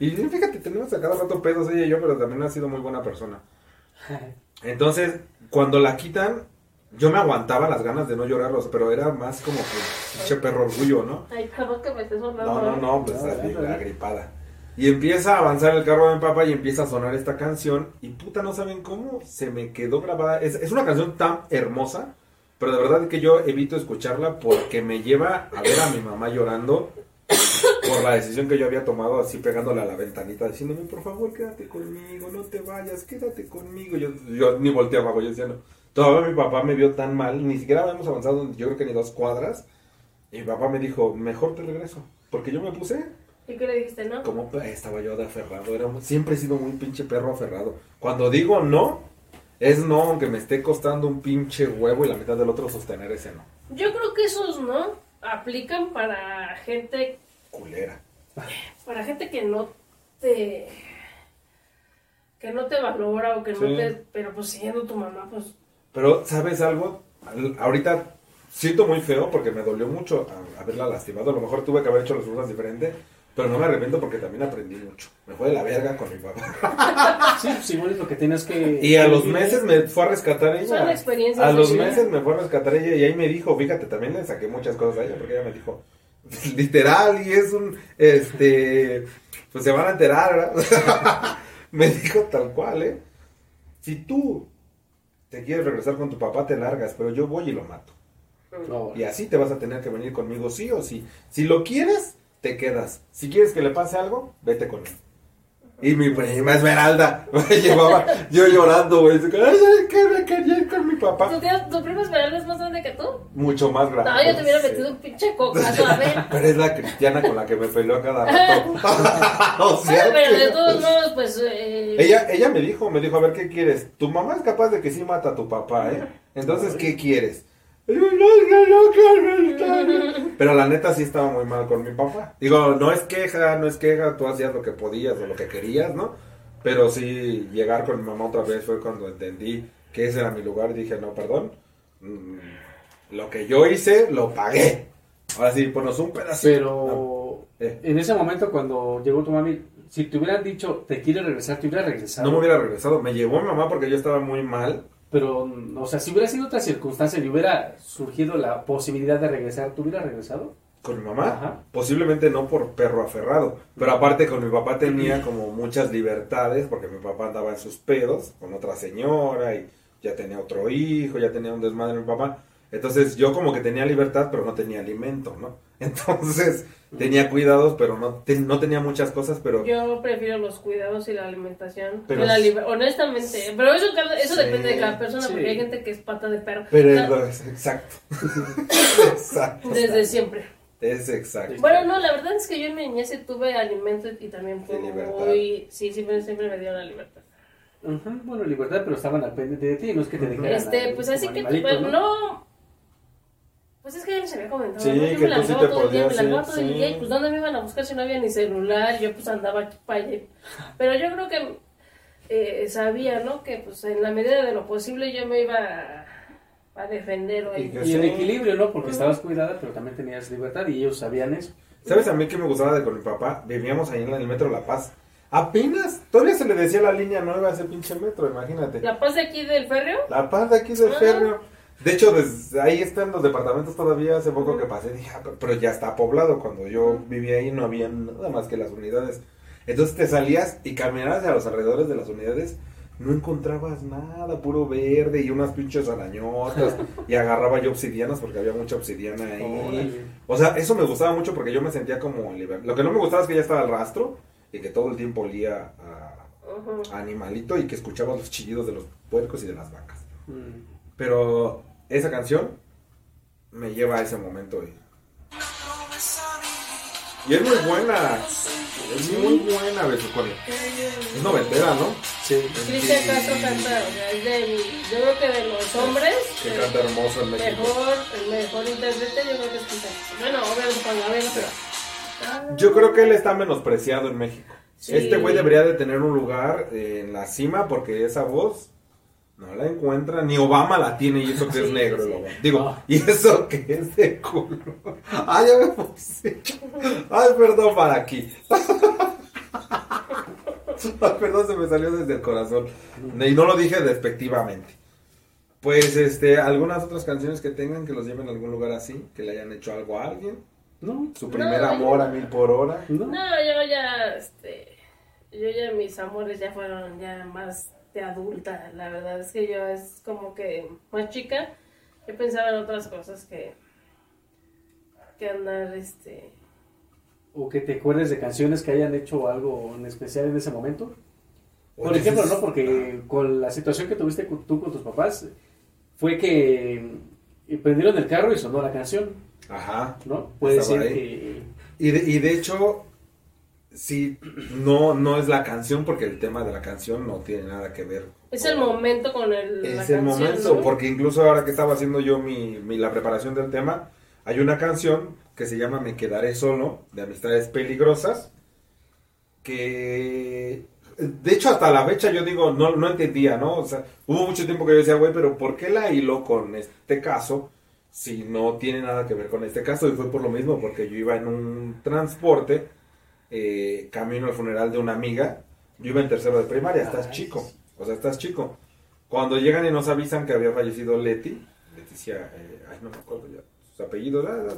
Y fíjate, tenemos a cada rato pedos ella y yo, pero también ha sido muy buena persona. Entonces, cuando la quitan, yo me aguantaba las ganas de no llorarlos, pero era más como que pinche perro orgullo, ¿no? Ay, perdón que me estés sonando. No, no, no, pues No, así, no, no. la gripada. Y empieza a avanzar el carro de mi papá y empieza a sonar esta canción. Y puta, no saben cómo se me quedó grabada. Es, es una canción tan hermosa, pero de verdad que yo evito escucharla porque me lleva a ver a mi mamá llorando por la decisión que yo había tomado, así pegándole a la ventanita, diciéndome, por favor, quédate conmigo, no te vayas, quédate conmigo. Yo, yo ni volteaba, abajo, yo decía, no. Todavía mi papá me vio tan mal, ni siquiera habíamos avanzado, yo creo que ni dos cuadras. Y mi papá me dijo, mejor te regreso. Porque yo me puse ¿Y qué le dijiste, no? como estaba yo de aferrado. Era, siempre he sido muy pinche perro aferrado. Cuando digo no, Es no, aunque me esté costando un pinche huevo y la mitad del otro sostener ese no. Yo creo que esos no aplican para gente, Culera. para gente que no te que no te valora o que no te, pero pues siendo tu mamá, pues Pero, ¿sabes algo? Al- Ahorita siento muy feo porque me dolió mucho a- haberla lastimado. A lo mejor tuve que haber hecho las cosas diferente, pero no me arrepiento porque también aprendí mucho. Me fue de la verga con mi papá. Sí, pues igual es lo que tienes que... Y a los meses me fue a rescatar ella. Son experiencias A los vida. meses me fue a rescatar ella y ahí me dijo, fíjate, también le saqué muchas cosas a ella porque ella me dijo, literal, y es un, este, pues se van a enterar, ¿verdad? me dijo tal cual, ¿eh? Si tú te quieres regresar con tu papá, te largas, pero yo voy y lo mato. No, Y así te vas a tener que venir conmigo sí o sí. Si lo quieres, te quedas. Si quieres que le pase algo, vete con él. Y mi prima Esmeralda me llevaba yo llorando, güey. que me quería ir con mi papá. ¿Tu, prima Esmeralda es más grande que tú? Mucho más grande. No, yo te hubiera metido un pinche cocazo, a ver. Pero es la cristiana con la que me peleó a cada rato. o sea pero de todos modos, pues... eh, Ella, ella me dijo, me dijo, a ver, ¿qué quieres? Tu mamá es capaz de que sí mata a tu papá, ¿eh? Entonces, ¿qué quieres? Y yo, "No, no, no quiero estar". Pero la neta sí estaba muy mal con mi papá. Digo, no es queja, no es queja, tú hacías lo que podías o lo que querías, ¿no? Pero sí, llegar con mi mamá otra vez fue cuando entendí que ese era mi lugar y dije, no, perdón, mm, lo que yo hice, lo pagué. Ahora sí, ponos un pedacito. Pero Eh. en ese momento cuando llegó tu mami, si te hubieran dicho, te quiere regresar, te hubiera regresado. No me hubiera regresado. Me llevó mi mamá porque yo estaba muy mal. Pero, o sea, si hubiera sido otra circunstancia y hubiera surgido la posibilidad de regresar, ¿tú hubieras regresado? con mi mamá, Ajá. posiblemente no por perro aferrado, pero aparte con mi papá tenía como muchas libertades, porque mi papá andaba en sus pedos con otra señora y ya tenía otro hijo, ya tenía un desmadre mi papá. Entonces yo como que tenía libertad, pero no tenía alimento, ¿no? Entonces tenía cuidados, pero no, te- no tenía muchas cosas, pero... Yo prefiero los cuidados y la alimentación. Pero la Honestamente. Pero eso, cada- eso Sí, depende de cada persona, sí. porque hay gente que es pata de perro. Pero es, exacto. exacto. Desde siempre. Es exacto. Bueno, no, la verdad es que yo en mi niñez tuve alimento y también fue muy... Sí, siempre, siempre me dio la libertad. Bueno, libertad, pero estaban al pendiente de ti, no es que te dejaran. Este, pues así que, pues, ¿no? no... Pues es que ya les había comentado, Sí, ¿no? Yo que me tú sí te todo el día, me podías, sí, todo el sí. día y pues ¿dónde me iban a buscar si no había ni celular? Yo pues andaba aquí para allá. Pero yo creo que eh, sabía, ¿no? Que pues en la medida de lo posible yo me iba a, a defender o Y que- Y el equilibrio, ¿no? Porque estabas cuidada, pero también tenías libertad y ellos sabían eso. ¿Sabes a mí que me gustaba de con mi papá? Vivíamos ahí en el metro La Paz. Apenas, todavía se le decía la línea nueva a ese pinche metro, imagínate. La paz de aquí del férreo. La Paz de aquí del Ah. férreo. De hecho, desde ahí están los departamentos todavía. Hace poco que pasé, dije, ah, pero ya está poblado. Cuando yo vivía ahí no había nada más que las unidades. Entonces te salías y caminabas a los alrededores de las unidades. No encontrabas nada, puro verde y unas pinches arañotas. y agarraba yo obsidianas porque había mucha obsidiana ahí. O sea, eso me gustaba mucho porque yo me sentía como libre. Lo que no me gustaba es que ya estaba el rastro y que todo el tiempo olía a animalito y que escuchaba los chillidos de los puercos y de las vacas. Mm. Pero esa canción me lleva a ese momento y, y es muy buena. Es muy buena, Besuconi. Es noventera, ¿no? Sí. Cristian Castro canta, o sea, es de, yo creo que de los hombres, Que el canta hermoso en México. mejor, el mejor intérprete, yo creo que es Cristian. Bueno, obviamente Juan Gabriel, pero... Yo creo que él está menospreciado en México. Sí. Este güey debería de tener un lugar en la cima porque esa voz no la encuentra. Ni Obama la tiene y eso que es negro. sí. Digo, Ah. y eso que es de color. Ay, ya me puse. Ay, perdón para aquí. Ay, perdón, se me salió desde el corazón. Y no lo dije despectivamente. Pues, este, algunas otras canciones que tengan que los lleven a algún lugar así, que le hayan hecho algo a alguien. ¿No? Su primer No, amor yo- a mil por hora. ¿No? No, yo ya, este, yo ya mis amores ya fueron ya más de adulta, la verdad es que yo es como que más chica, yo pensaba en otras cosas que, que andar, este, O que te acuerdes de canciones que hayan hecho algo en especial en ese momento. Por Oye, ejemplo, ¿no? Porque con la situación que tuviste con- tú con tus papás, fue que eh, prendieron el carro y sonó la canción, Ajá. ¿no? Puede ser que... Y de, y de hecho, sí, no, no es la canción porque el tema de la canción no tiene nada que ver. Es con- el momento con el, la Es el canción, momento, ¿no? porque incluso ahora que estaba haciendo yo mi, mi- la preparación del tema, hay una canción que se llama Me quedaré solo, de Amistades Peligrosas, que de hecho hasta la fecha yo digo, no, no entendía, ¿no? O sea, hubo mucho tiempo que yo decía, güey, pero ¿por qué la hilo con este caso si no tiene nada que ver con este caso? Y fue por lo mismo, porque yo iba en un transporte, eh, camino al funeral de una amiga, yo iba en tercero de primaria, estás chico, o sea, estás chico. Cuando llegan y nos avisan que había fallecido Leti, Leticia, eh, ay, no me acuerdo ya sus apellidos, ah,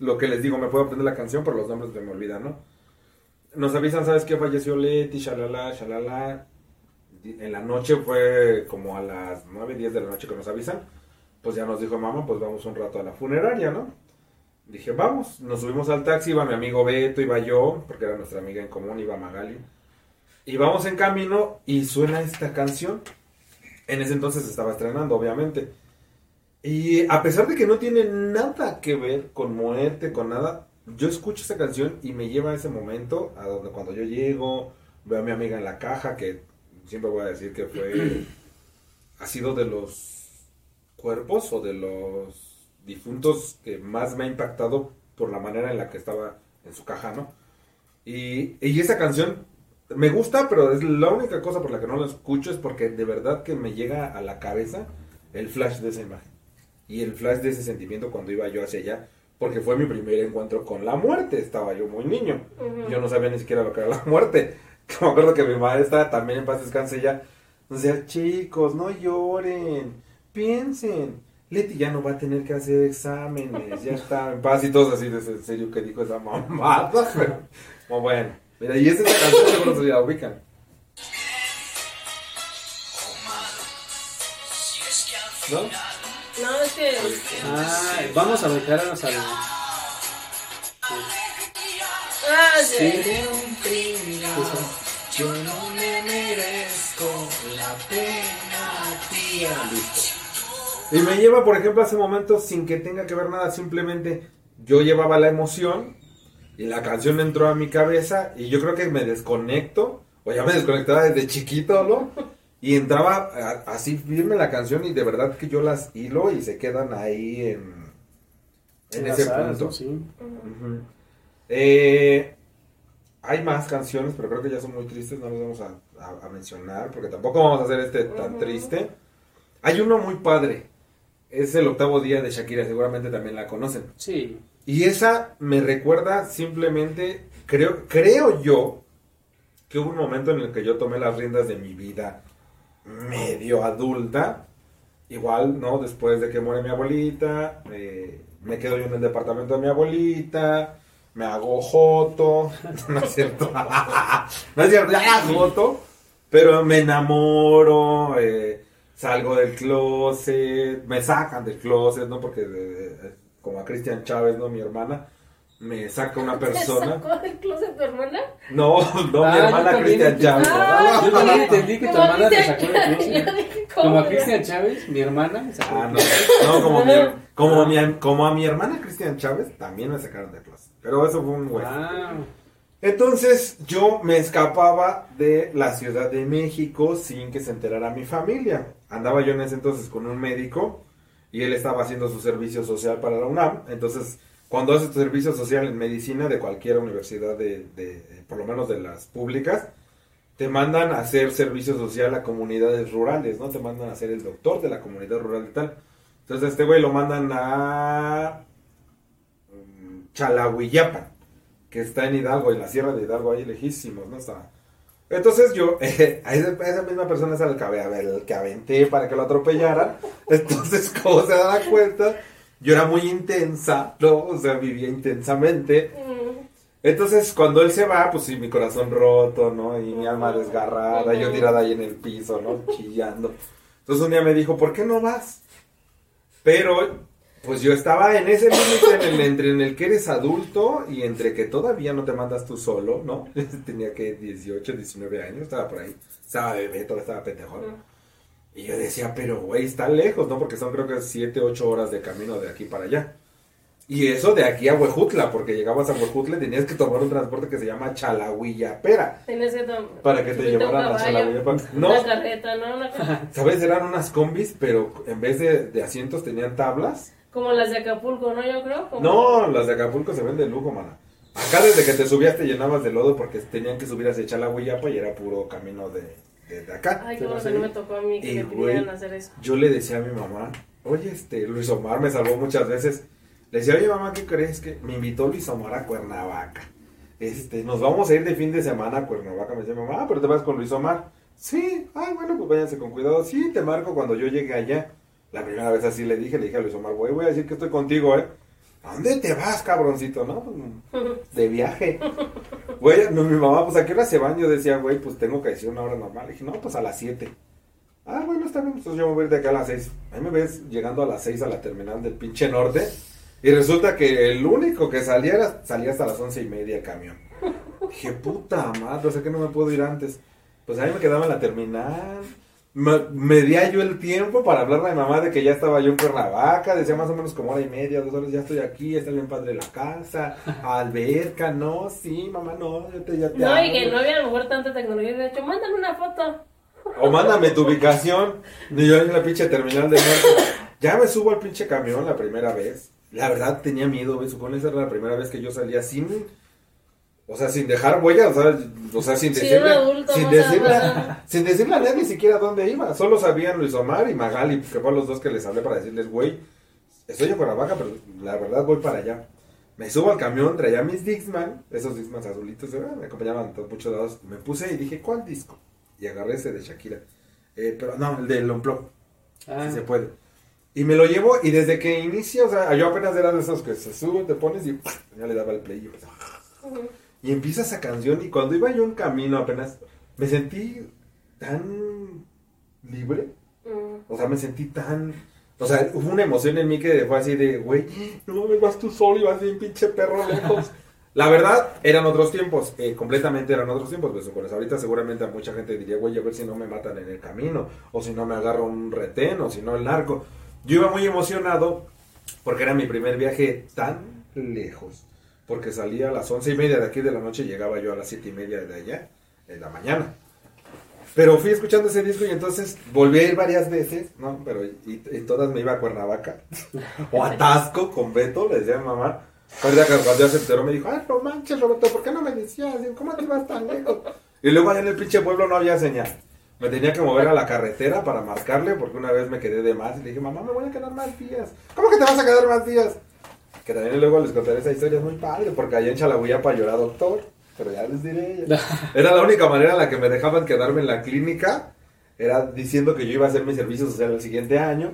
lo, que les digo, me puedo aprender la canción, pero los nombres me olvidan, ¿no? Nos avisan, ¿sabes qué? Falleció Leti, shalala, shalala. En la noche fue como a las 9, 10 de la noche que nos avisan. Pues ya nos dijo mamá, pues vamos un rato a la funeraria, ¿no? Dije, vamos, nos subimos al taxi, iba mi amigo Beto, iba yo, porque era nuestra amiga en común, iba Magali. Y vamos en camino y suena esta canción. En ese entonces estaba estrenando, obviamente. Y a pesar de que no tiene nada que ver con muerte, con nada, yo escucho esa canción y me lleva a ese momento, a donde cuando yo llego, veo a mi amiga en la caja, que siempre voy a decir que fue, ha sido de los cuerpos o de los difuntos que más me ha impactado por la manera en la que estaba en su caja, ¿no? Y, y esa canción me gusta, pero es la única cosa por la que no la escucho es porque de verdad que me llega a la cabeza el flash de esa imagen. Y el flash de ese sentimiento cuando iba yo hacia allá, porque fue mi primer encuentro con la muerte, estaba yo muy niño. Ujú. Yo no sabía ni siquiera lo que era la muerte. Me acuerdo que mi maestra también en paz descanse ya. Nos decía, chicos, no lloren, piensen. Leti ya no va a tener que hacer exámenes, ya está en paz y todos así de en serio que dijo esa mamada. Pero, bueno, mira, y esta es la canción seguro se la ubican. ¿No? No, es que... Ah, vamos a dejarnos al. Ah, Sí. sí. Yo no me merezco la pena, tía. Y me lleva, por ejemplo, a ese momento sin que tenga que ver nada, simplemente yo llevaba la emoción y la canción entró a mi cabeza y yo creo que me desconecto, o ya me desconectaba desde chiquito, ¿no? Y entraba a- así firme la canción y de verdad que yo las hilo y se quedan ahí en, en ese punto. Sí. Eh, hay más canciones, pero creo que ya son muy tristes, no las vamos a, a- a mencionar, porque tampoco vamos a hacer este tan triste. Hay uno muy padre, es el octavo día de Shakira, seguramente también la conocen. Sí. Y esa me recuerda simplemente, creo, creo yo, que hubo un momento en el que yo tomé las riendas de mi vida medio adulta. Igual, ¿no? Después de que muere mi abuelita, eh, me quedo yo en el departamento de mi abuelita, me hago joto, no es cierto, no es cierto, ya joto, pero me enamoro, salgo del closet, me sacan del closet, ¿no? Porque eh, como a Cristian Chávez, ¿no? Mi hermana, me saca una ¿Te persona. sacó del closet tu hermana? No, no, mi Ah, hermana Cristian. Chávez. Ah, Yo también entendí que tu hermana te sacó del closet. Como a Cristian Chávez, mi hermana, me sacó Ah, del no, closet. no, como, mi, como, a mi- como a mi hermana Cristian Chávez también me sacaron de clase. Pero eso fue un güey. Ah, Entonces yo me escapaba de la Ciudad de México sin que se enterara mi familia. Andaba yo en ese entonces con un médico y él estaba haciendo su servicio social para la UNAM. Entonces, cuando haces tu servicio social en medicina de cualquier universidad, de, de- por lo menos de las públicas, te mandan a hacer servicio social a comunidades rurales, ¿no? Te mandan a ser el doctor de la comunidad rural y tal. Entonces, este güey lo mandan a mm, Chalahuillapan, que está en Hidalgo, en la sierra de Hidalgo, ahí lejísimos, ¿no? Está. Entonces yo, a, esa, a esa misma persona es al que, a ver, el que aventé para que lo atropellaran. Entonces, como se da cuenta, yo era muy intensa, ¿no? O sea, vivía intensamente. Mm, Entonces, cuando él se va, pues sí, mi corazón roto, ¿no? Y mi alma desgarrada, yo tirada ahí en el piso, ¿no? Chillando. Entonces un día me dijo, ¿por qué no vas? Pero, pues yo estaba en ese límite en el, entre en el que eres adulto y entre que todavía no te mandas tú solo, ¿no? Tenía que 18, 19 años, estaba por ahí. Estaba bebé, todavía estaba pendejón. Y yo decía, pero güey, está lejos, ¿no? Porque son creo que 7, 8 horas de camino de aquí para allá. Y eso de aquí a Huejutla, porque llegabas a Huejutla y tenías que tomar un transporte que se llama Chalahuillapera. Tenías que tom- Para que te llevaran a Chalahuillapera. No. Una carreta, ¿no? Una ca- ¿Sabes? Eran unas combis, pero en vez de, de asientos tenían tablas. Como las de Acapulco, ¿no? Yo creo. como- No, las de Acapulco se ven de lujo, mana. Acá desde que te subías te llenabas de lodo porque tenían que subir hacia Chalahuillapa y era puro camino de, de, de acá. Ay, qué bueno que no me tocó a mí que me pidieran hacer eso. Yo le decía a mi mamá, oye, este, Luis Omar me salvó muchas veces. Le decía, oye, mamá, ¿qué crees? Que me invitó Luis Omar a Cuernavaca. Este, nos vamos a ir de fin de semana a Cuernavaca. Me decía, mamá, "Ah, pero te vas con Luis Omar. Sí, ay, bueno, pues váyanse con cuidado. Sí, te marco cuando yo llegue allá. La primera vez así le dije, le dije a Luis Omar, güey, voy a decir que estoy contigo, ¿eh? ¿A dónde te vas, cabroncito? No, pues, de viaje. Güey, no, mi mamá, pues a qué hora se van. Yo decía, güey, pues tengo que decir una hora normal. Le dije, no, pues a las 7. Ah, bueno, está bien, entonces yo me voy a ir de acá a las 6. Ahí me ves llegando a las 6 a la terminal del pinche norte. Y resulta que el único que salía era- salía hasta las once y media el camión. Dije, puta madre, o sea que no me puedo ir antes. Pues ahí me quedaba en la terminal. Me, medía yo el tiempo para hablarle a mi mamá de que ya estaba yo en Cuernavaca. Decía más o menos como hora y media, dos horas, ya estoy aquí, está bien padre la casa. Alberca, no, sí, mamá, no, yo te, ya te No, y que amo. no había a lo mejor tanta tecnología. De hecho, mándame una foto. O mándame tu ubicación. Y yo en la pinche terminal de norte. Ya me subo al pinche camión la primera vez. La verdad tenía miedo, güey. Supone esa era la primera vez que yo salía sin. O sea, sin dejar huellas, o sea, o sea sin decirle. adulto, sin, decirle sin decirle a nadie ni siquiera dónde iba. Solo sabían Luis Omar y Magali, que fueron los dos que les hablé para decirles, güey, estoy en Cuernavaca, pero la verdad voy para allá. Me subo al camión, traía mis Dixman, esos Dixmans azulitos, ¿verdad? me acompañaban a muchos lados. Me puse y dije, ¿cuál disco? Y agarré ese de Shakira. Eh, pero no, el del Unplug, Ah, si se puede. Y me lo llevo y desde que inicia, o sea, yo apenas era de esos que se sube, te pones y ya le daba el play. Y, pues, y empieza esa canción y cuando iba yo en camino apenas, me sentí tan libre. Mm. O sea, me sentí tan... O sea, hubo una emoción en mí que fue así de, güey, no me vas tú solo y vas bien pinche perro lejos. La verdad, eran otros tiempos, eh, completamente eran otros tiempos, pues por eso ahorita seguramente a mucha gente diría, güey, a ver si no me matan en el camino, o si no me agarro un retén, o si no el narco. Yo iba muy emocionado porque era mi primer viaje tan lejos, porque salía a las once y media de aquí de la noche, llegaba yo a las siete y media de allá, en la mañana. Pero fui escuchando ese disco y entonces volví a ir varias veces, ¿no? Pero y, y todas me iba a Cuernavaca. o a Tasco con Beto, le decía a mi mamá. Cuando ya se enteró me dijo, ay, no manches, Roberto, ¿por qué no me decías? ¿Cómo te ibas tan lejos? Y luego allá en el pinche pueblo no había señal. Me tenía que mover a la carretera para marcarle porque una vez me quedé de más y le dije, mamá, me voy a quedar más días. ¿Cómo que te vas a quedar más días? Que también luego les contaré esa historia, es muy padre, porque allá en Chalagüeyapa lloré a doctor, pero ya les diré. Era la única manera en la que me dejaban quedarme en la clínica, era diciendo que yo iba a hacer mi servicio social el siguiente año,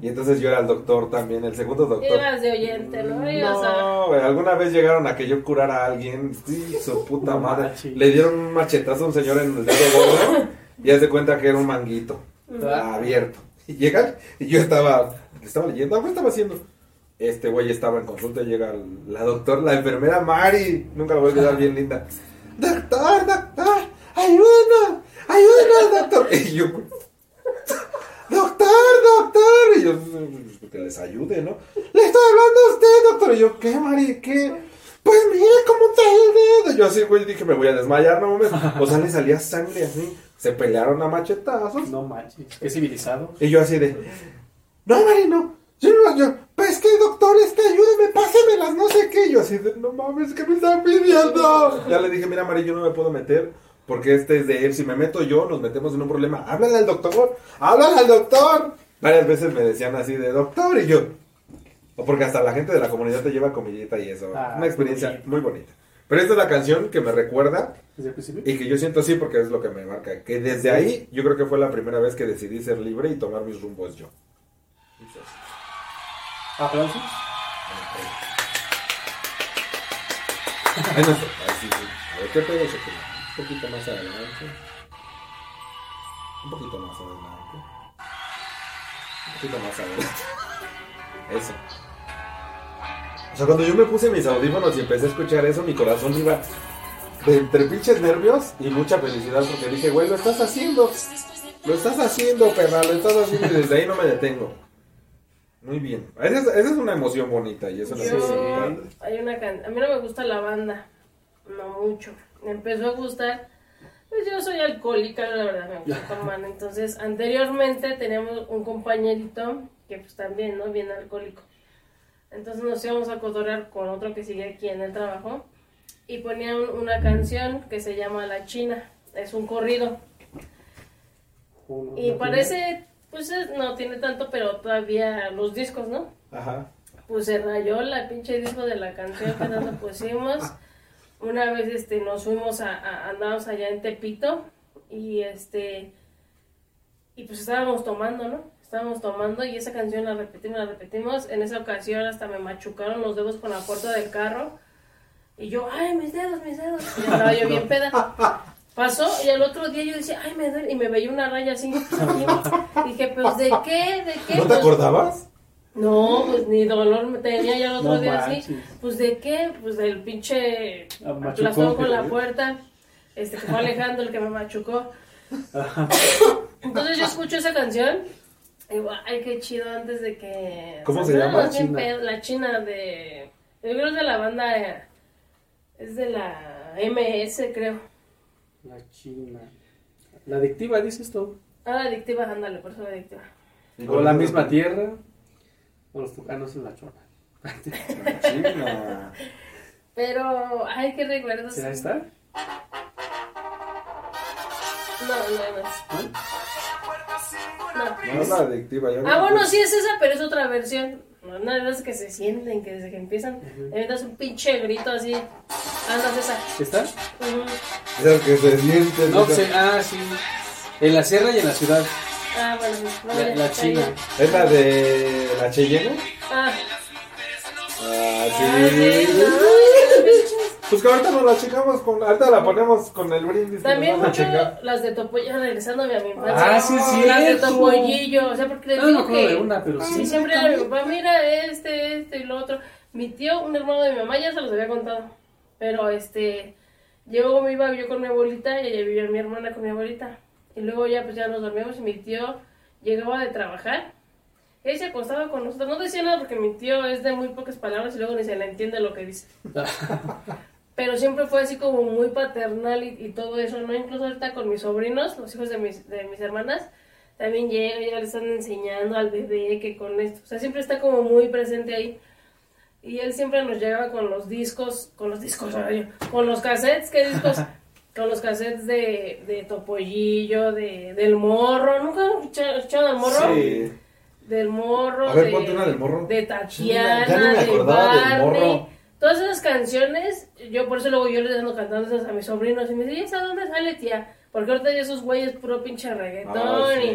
y entonces yo era el doctor también, el segundo doctor. Ibas de oyente, ¿no? A... No, güey, alguna vez llegaron a que yo curara a alguien, sí, su puta madre. Le dieron un machetazo a un señor en el dedo gordo y hace cuenta que era un manguito Ah. abierto. Y llegan y yo estaba, estaba leyendo, ¿qué estaba haciendo? Este güey estaba en consulta y llega la doctora, la enfermera Mari, nunca la voy a olvidar, bien linda. Doctor, doctor, ayúdenos, ayúdenos, doctor. Y yo, doctor, doctor. Y yo, que les ayude, ¿no? Le estoy hablando a usted, doctor. Y yo, ¿qué, Mari? ¿Qué? Pues mire cómo trae el dedo. Yo así, güey, dije, me voy a desmayar, no mames. O sea, le salía sangre así. Se pelearon a machetazos. No manches, qué civilizado. Y yo así de, no, Mari, no. Yo yo, pues que doctor, este, ayúdeme, pásemelas, no sé qué. Yo así de, no mames, ¿qué me están pidiendo? Ya le dije, mira, Mari, yo no me puedo meter porque este es de él. Si me meto yo, nos metemos en un problema. Háblale al doctor, háblale al doctor. Varias veces me decían así de, doctor, y yo. O porque hasta la gente de la comunidad te lleva comidita y eso. Ah, Una experiencia muy bonita. Pero esta es la canción que me recuerda Desde el principio. y que yo siento así porque es lo que me marca. Que desde ahí yo creo que fue la primera vez que decidí ser libre y tomar mis rumbos yo. ¿Aplausos? Ahí sí, ¿qué pedo se? Un poquito más adelante. Un poquito más adelante. Un poquito más adelante. Eso. O sea, cuando yo me puse mis audífonos y empecé a escuchar eso, mi corazón iba de entre pinches nervios y mucha felicidad porque dije, güey, lo estás haciendo. Lo estás haciendo, perra, lo estás haciendo y desde ahí no me detengo. Muy bien. Esa es, esa es una emoción bonita y eso es Yo, hay una can- a mí no me gusta la banda, no mucho. Me empezó a gustar, pues yo soy alcohólica, la verdad, me gusta tomar. Entonces, anteriormente teníamos un compañerito que pues también, ¿no? Bien alcohólico. Entonces nos íbamos a cotorrear con otro que sigue aquí en el trabajo y ponían una canción que se llama La China, es un corrido. Y parece, pues es- no tiene tanto, pero todavía los discos, ¿no? Ajá. pues se rayó la pinche disco de la canción que nos pusimos. Una vez este nos fuimos a, a- andábamos allá en Tepito y este y pues estábamos tomando, ¿no? Estábamos tomando y esa canción la repetimos, la repetimos. En esa ocasión hasta me machucaron los dedos con la puerta del carro. Y yo, ay, mis dedos, mis dedos. Y estaba yo bien peda. Pasó y al otro día yo decía, ay, me duele. Y me veía una raya así. Dije, pues, ¿de qué? ¿De qué? ¿No te Pues, acordabas? no, pues ni dolor me tenía ya el otro No día así. Pues de qué? Pues del pinche Ah, aplastón con la puerta. Este que fue Alejandro el que me machucó. Ajá. Entonces yo escucho esa canción. Y digo, ay, qué chido antes de que. ¿Cómo o se llama? bien China. pedo, La China de. Yo creo que es de la banda. eh, Es de la MS, creo. La china. La adictiva, dices tú. Ah, adictiva, ándale, por eso adictiva. O la misma tierra. O los tucanos en la chona. China. Pero, ay, qué recuerdos. ¿Será esta? No, no, no. No. No es la adictiva. ya Ah, bueno, sí es esa, pero es otra versión. No, no, es que se sienten, que desde que empiezan, le das un pinche grito así. Andas esa. ¿Esta? Ujú. Esas que se sienten. No, se- ah, sí. En la sierra y en la ciudad. Ah, bueno, no, La, está china. ¿Es la de la Cheyenne? Ah, Ah, ah, sí, sí. no, Pues que ahorita nos la checamos con. Ahorita la ponemos con el brindis. También mucho las de Topollillo, regresándome a mi infancia. Ah, sí, sí. Las de Topollillo, o sea, porque les No, no digo acuerdo que... de una, pero sí. Siempre era mi papá, mira este, este y lo otro. Mi tío, un hermano de mi mamá, ya se los había contado. Pero este, yo me iba yo con mi abuelita y allá vivía mi hermana con mi abuelita. Y luego ya pues ya nos dormíamos y mi tío llegaba de trabajar. Él se acostaba con nosotros. No decía nada porque mi tío es de muy pocas palabras y luego ni se le entiende lo que dice. Pero siempre fue así como muy paternal y, y todo eso, ¿no? Incluso ahorita con mis sobrinos, los hijos de mis, de mis hermanas, también llega, ya le están enseñando al bebé que con esto, o sea, siempre está como muy presente ahí. Y él siempre nos llegaba con los discos, con los discos, con los cassettes, ¿qué discos? con los cassettes de, de Topollillo, de, del Morro, ¿nunca han escuchado del Morro? Sí. Del Morro, A ver, de, una del Morro. de Tatiana, Ya no me de acordaba del Barney. Morro. Todas esas canciones, yo por eso luego yo les ando cantando esas a mis sobrinos y me dicen, ¿y esa dónde sale, tía? Porque ahorita ya esos güeyes puro pinche reggaetón Ah, y... sí,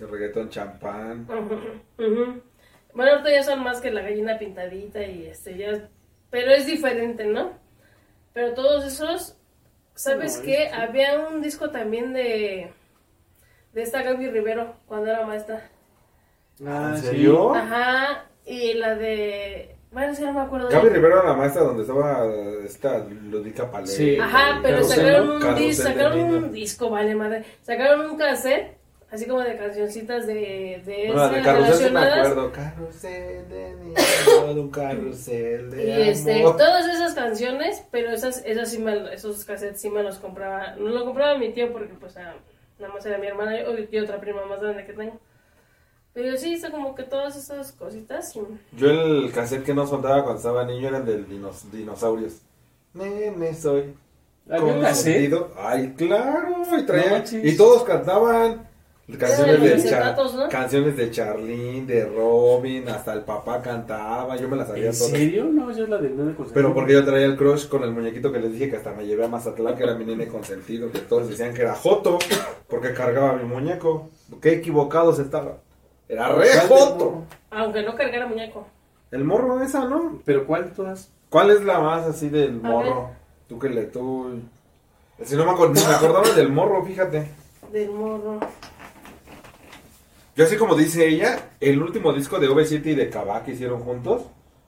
el reggaetón champán. Bueno, ahorita ya son más que la gallina pintadita y este ya... Pero es diferente, ¿no? Pero todos esos... ¿Sabes No, qué? es- Había un disco también de... De esta Gaby Rivero, cuando era maestra. Ah, ¿En sí. serio? Ajá, y la de... Bueno, sí no me acuerdo de Gaby Rivero era la maestra donde estaba esta Ludica Palé. Sí. Ajá, pero sacaron un, de sacaron un disco, vale madre. Sacaron un cassette, así como de cancioncitas de, de Bueno, esas de sí me acuerdo. Carrusel de niños, un carrusel de Y este, amor. todas esas canciones, pero esas, esas sí me, esos cassettes sí me los compraba. No lo compraba mi tío porque pues ah, nada más era mi hermana y, y otra prima más grande que tengo. Pero sí, está como que todas esas cositas. y- Yo el cassette que no soltaba cuando estaba niño eran del dinos- dinosaurios. Nene soy. Consentido. Ay, claro. Y, traía- No y todos cantaban. Canciones de, los Char- ¿no? canciones de Charlene, de Robin, hasta el papá cantaba, yo me las sabía ¿En todas. serio? No, yo la del nene consentido. Pero porque yo traía el crush con el muñequito que les dije que hasta me llevé a Mazatlán, que era mi nene consentido, que todos decían que era Joto, porque cargaba mi muñeco. Qué equivocados estaba. Era re ¿Cuál del Joto. morro? Aunque no cargara muñeco. El morro esa, ¿no? ¿Pero cuál de todas? ¿Cuál es la más así del A morro? Tú que le tú. Si no me, acuerdo, me acordaba del morro, fíjate. Del morro. Yo así como dice ella, el último disco de OV7 y de Kabak que hicieron juntos,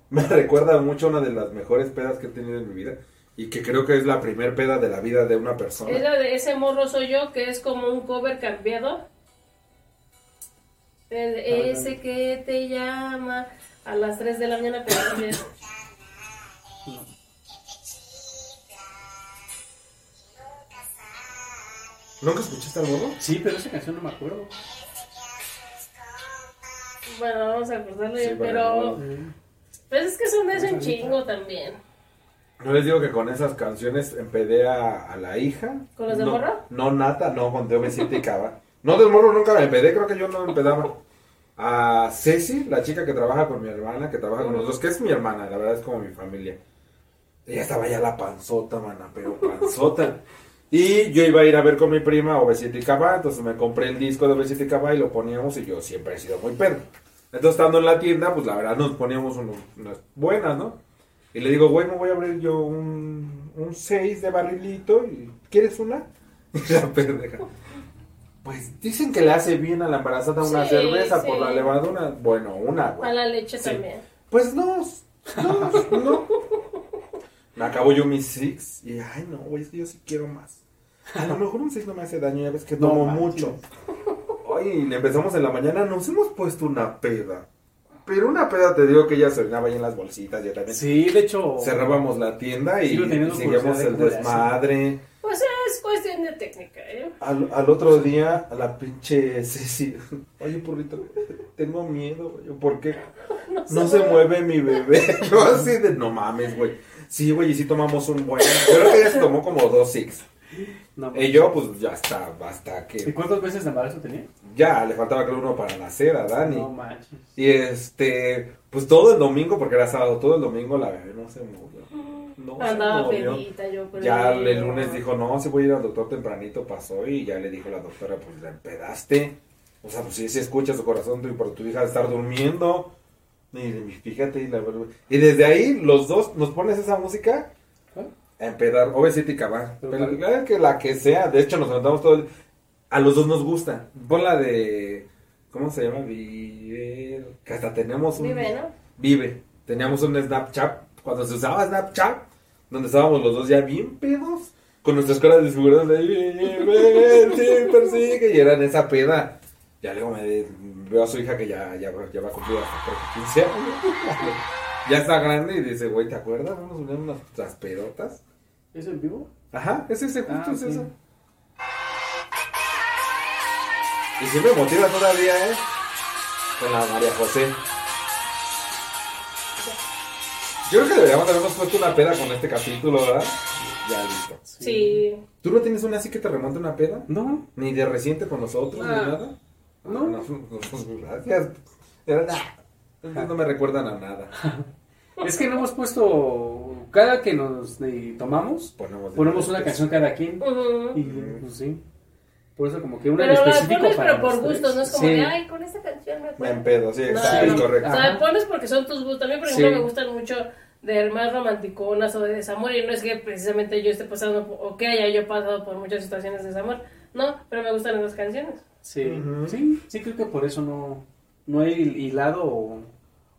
me recuerda mucho a una de las mejores pedas que he tenido en mi vida. Y que creo que es la primer peda de la vida de una persona. Es la de ese morro soy yo, que es como un cover cambiado. Ese que te llama a las 3 de la mañana, pero también. ¿Nunca escuchaste al gordo? Sí, pero esa canción no me acuerdo. Bueno, vamos a cortarlo Sí, bien, pero. Pues es que son de ese un chingo también. No les digo que con esas canciones empedé a, a la hija. ¿Con las del no, morro? No, nata, no, con Teo y Cava. No, del morro nunca me empedé, creo que yo no me empedaba. A Ceci, la chica que trabaja con mi hermana, que trabaja con los dos, que es mi hermana, la verdad es como mi familia. Ella estaba ya la panzota, mana, pero panzota. Y yo iba a ir a ver con mi prima Obesita y Cava, entonces me compré el disco de Obesita y Cava y lo poníamos y yo siempre he sido muy pedo. Entonces estando en la tienda, pues la verdad nos poníamos unas buenas, ¿no? Y le digo, güey, me voy a abrir yo un, un 6 de barrilito. Y, ¿Quieres una? Y la pendeja. Pues dicen que le hace bien a la embarazada una Sí, cerveza por la levadura. Bueno, una, A güey. la leche Sí. también. Pues no, no, no. Me acabo yo mis 6 y, ay, no, güey, es que yo sí quiero más. A lo mejor un 6 no me hace daño, ya ves que tomo mucho. Ay, empezamos en la mañana, nos hemos puesto una peda. Pero una peda te digo que ella se orinaba ahí en las bolsitas, yo también. Sí, de hecho. Cerrábamos la tienda y, seguíamos el desmadre. Pues es cuestión de técnica, ¿eh? Al, al otro día, a la pinche Ceci, oye, porrito, tengo miedo, güey. ¿Por qué? No se mueve mi bebé. Yo así de, no mames, güey. Sí, güey, y sí tomamos un buen. Yo creo que ella se tomó como dos six. No, Y yo, pues, ya está, basta ¿Y que... cuántos meses de embarazo tenía? Ya, le faltaba creo uno para nacer a Dani. No manches. Y este, pues todo el domingo, porque era sábado, todo el domingo la bebé no se movió. No se Andaba movió. pedita yo, pero. Ya el lunes dijo, no, si voy a ir al doctor tempranito, pasó y ya le dijo la doctora, pues la empedaste. O sea, pues sí, se escucha su corazón tu- por tu hija de estar durmiendo. Y fíjate, y, la, y desde ahí los dos nos pones esa música ¿Cuál? a empedar, obviamente y cavar. Pero Pero que la que sea, de hecho nos levantamos todo el- A los dos nos gusta. Pon la de... ¿Cómo se llama? Vive... Que hasta tenemos un... Vive, ¿no? Vive. Teníamos un Snapchat, cuando se usaba Snapchat, donde estábamos los dos ya bien pedos, con nuestras caras desfiguradas de sí, persigue, y eran esa peda. Ya luego me veo a su hija que ya, ya, ya va a cumplir hasta creo que 15 años. Ya está grande y dice, güey, ¿te acuerdas? Vamos a unir unas unas pedotas. ¿Es en vivo? Ajá, es ese, justo Ah, es sí. eso. Y sí me motiva todavía, ¿eh? Con la María José. Yo creo que deberíamos habernos puesto una peda con este capítulo, ¿verdad? Ya listo. Sí. ¿Tú no tienes una así que te remonte una peda? No, Ni de reciente con nosotros, ni Ah. nada. No. Ah, pues, gracias. Era nada. No me recuerdan a nada. es que no hemos puesto. Cada que nos eh, tomamos, Ponemos, ponemos una canción cada quien. Y pues sí. Por eso, como que una en Pero la específico pones, para pero por los tres. gusto, no es como Sí. de, ay, con esta canción me Me empedo, sí, No, es correcto. O sea, Ajá. pones porque son tus gustos. A mí, por ejemplo, Sí. me gustan mucho de más romanticonas o de desamor. Y no es que precisamente yo esté pasando o que haya yo pasado por muchas situaciones de desamor. No, pero me gustan esas canciones. Sí, sí, sí, creo que por eso no, no he hilado o,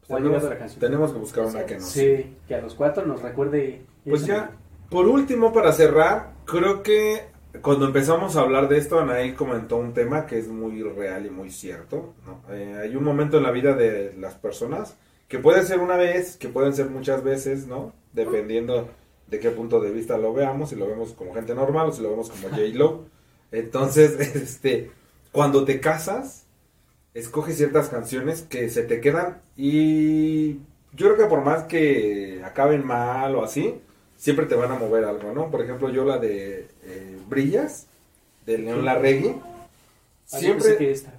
o ha llegado la canción. Tenemos que buscar una que nos Sí, que a los cuatro nos recuerde. Pues ya, por último, para cerrar, creo que cuando empezamos a hablar de esto, Anaí comentó un tema que es muy real y muy cierto. ¿no? Eh, hay un momento en la vida de las personas que puede ser una vez, que pueden ser muchas veces, ¿no? Dependiendo de qué punto de vista lo veamos, si lo vemos como gente normal o si lo vemos como J-Lo. Entonces, este, cuando te casas, escoges ciertas canciones que se te quedan y yo creo que por más que acaben mal o así, siempre te van a mover algo, ¿no? Por ejemplo, yo la de eh, Brillas, de León Larregui, Ah, siempre... que esta.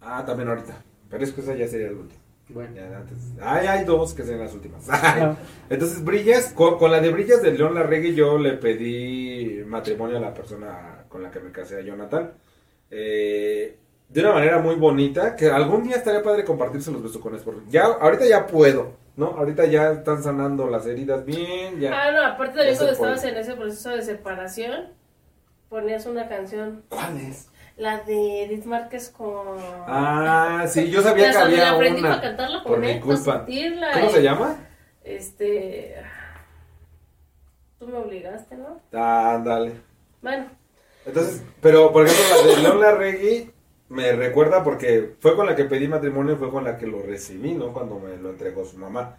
Ah, también ahorita, pero es que esa ya sería la última. Bueno. Ya, antes. Ay, hay dos que sean las últimas. Ah. Entonces, Brillas, con, con la de Brillas de León Larregui, yo le pedí matrimonio a la persona con la que me casé, a Jonathan. Eh, de una manera muy bonita, que algún día estaría padre compartirse los besos con él. porque Ya, ahorita ya puedo, ¿no? Ahorita ya están sanando las heridas bien, ya. Ah, no, aparte cuando puede. estabas en ese proceso de separación, ponías una canción, ¿Cuál es? la de Edith Márquez con... Ah, sí, yo sabía que había aprendí para una. cantarla Por mi culpa. sentirla. ¿Cómo se llama? Este... Tú me obligaste, ¿no? Ah, dale. Bueno, Entonces, pero por ejemplo, la de León Larregui me recuerda porque fue con la que pedí matrimonio y fue con la que lo recibí, ¿no? Cuando me lo entregó su mamá.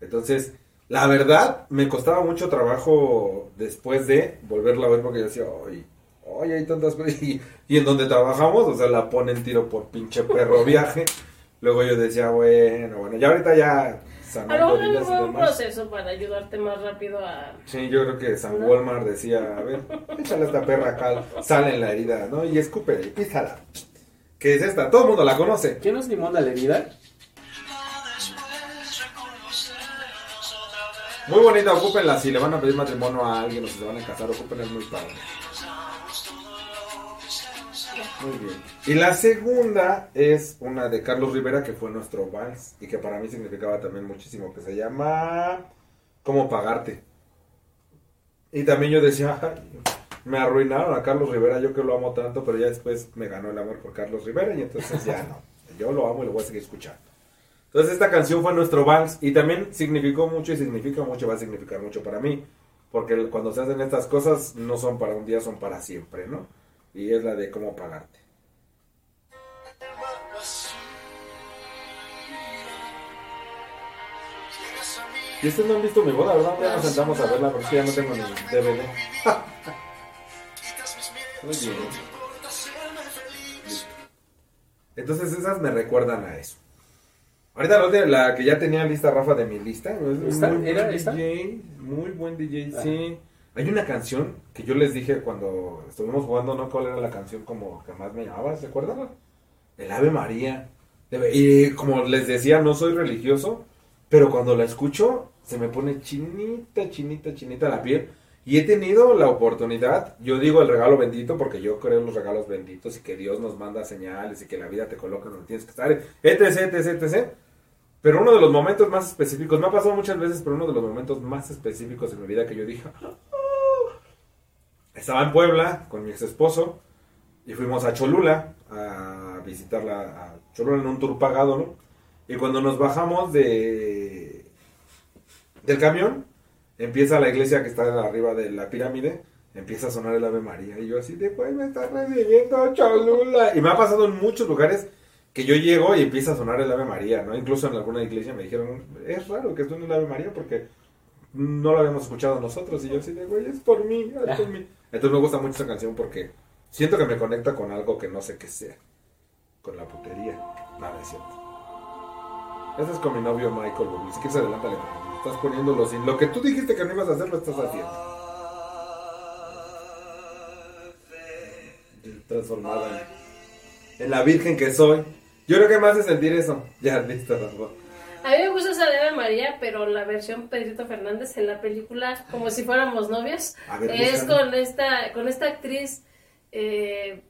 Entonces, la verdad, me costaba mucho trabajo después de volverla a ver porque yo decía, ay, ay, hay tantas. Y, y en donde trabajamos, o sea, la ponen tiro por pinche perro viaje. Luego yo decía, bueno, bueno, ya ahorita ya A lo mejor fue un proceso para ayudarte más rápido a... Sí, yo creo que San Walmart decía, a ver, échale a esta perra acá, sale en la herida, ¿no? Y escupe y ¿Qué es esta? Todo el mundo la conoce. ¿Qué no es limón a la herida? Muy bonita, ocúpenla. Si le van a pedir matrimonio a alguien o si se van a casar, ocúpenla, es muy padre. Muy bien. Y la segunda es una de Carlos Rivera, que fue nuestro vals y que para mí significaba también muchísimo, que se llama ¿Cómo pagarte? Y también yo decía, "Ay, me arruinaron a Carlos Rivera, yo que lo amo tanto, pero ya después me ganó el amor por Carlos Rivera y entonces ya no. Yo lo amo y lo voy a seguir escuchando. Entonces esta canción fue nuestro vals y también significó mucho y significa mucho, va a significar mucho para mí, porque cuando se hacen estas cosas no son para un día, son para siempre, ¿no? Y es la de cómo pagarte. Y ustedes no han visto mi boda, ¿verdad? Ya nos sentamos a verla porque ya no tengo ni DVD. Muy bien. Entonces esas me recuerdan a eso. Ahorita la, que ya tenía lista Rafa de mi lista. muy ¿Era buen esta? DJ, muy buen DJ, Ah. sí. Hay una canción que yo les dije cuando estuvimos jugando, ¿no? ¿Cuál era la canción como que más me llamaba? ¿Se acuerdan? El Ave María. Y como les decía, no soy religioso, pero cuando la escucho se me pone chinita, chinita, chinita la piel. Y he tenido la oportunidad, yo digo el regalo bendito porque yo creo en los regalos benditos y que Dios nos manda señales y que la vida te coloca donde tienes que estar, etc, etc, etc. Pero uno de los momentos más específicos, me ha pasado muchas veces, pero uno de los momentos más específicos en mi vida que yo dije, "Ah". estaba en Puebla con mi ex esposo y fuimos a Cholula a visitarla a Cholula en un tour pagado, ¿no? Y cuando nos bajamos de del camión, empieza la iglesia que está arriba de la pirámide, empieza a sonar el Ave María y yo así de, pues me está recibiendo Cholula. Y me ha pasado en muchos lugares que yo llego y empieza a sonar el Ave María, ¿no? Incluso en alguna iglesia me dijeron, es raro que suene el Ave María porque no lo habíamos escuchado nosotros. Y yo así de, güey, es por mí, es por mí. Entonces me gusta mucho esa canción porque siento que me conecta con algo que no sé qué sea. Con la putería. Nada, es cierto. Este es con mi novio Michael Bublé. Si quieres adelántale, estás poniéndolo sin... Lo que tú dijiste que no ibas a hacer, lo estás haciendo. Transformada en, en la virgen que soy. Yo creo que me hace sentir eso. Ya, listo, Rafa. A mí me gusta esa de Ave María, pero la versión Pedrito Fernández en la película, como si fuéramos novios, ver, es con esta, con esta actriz eh,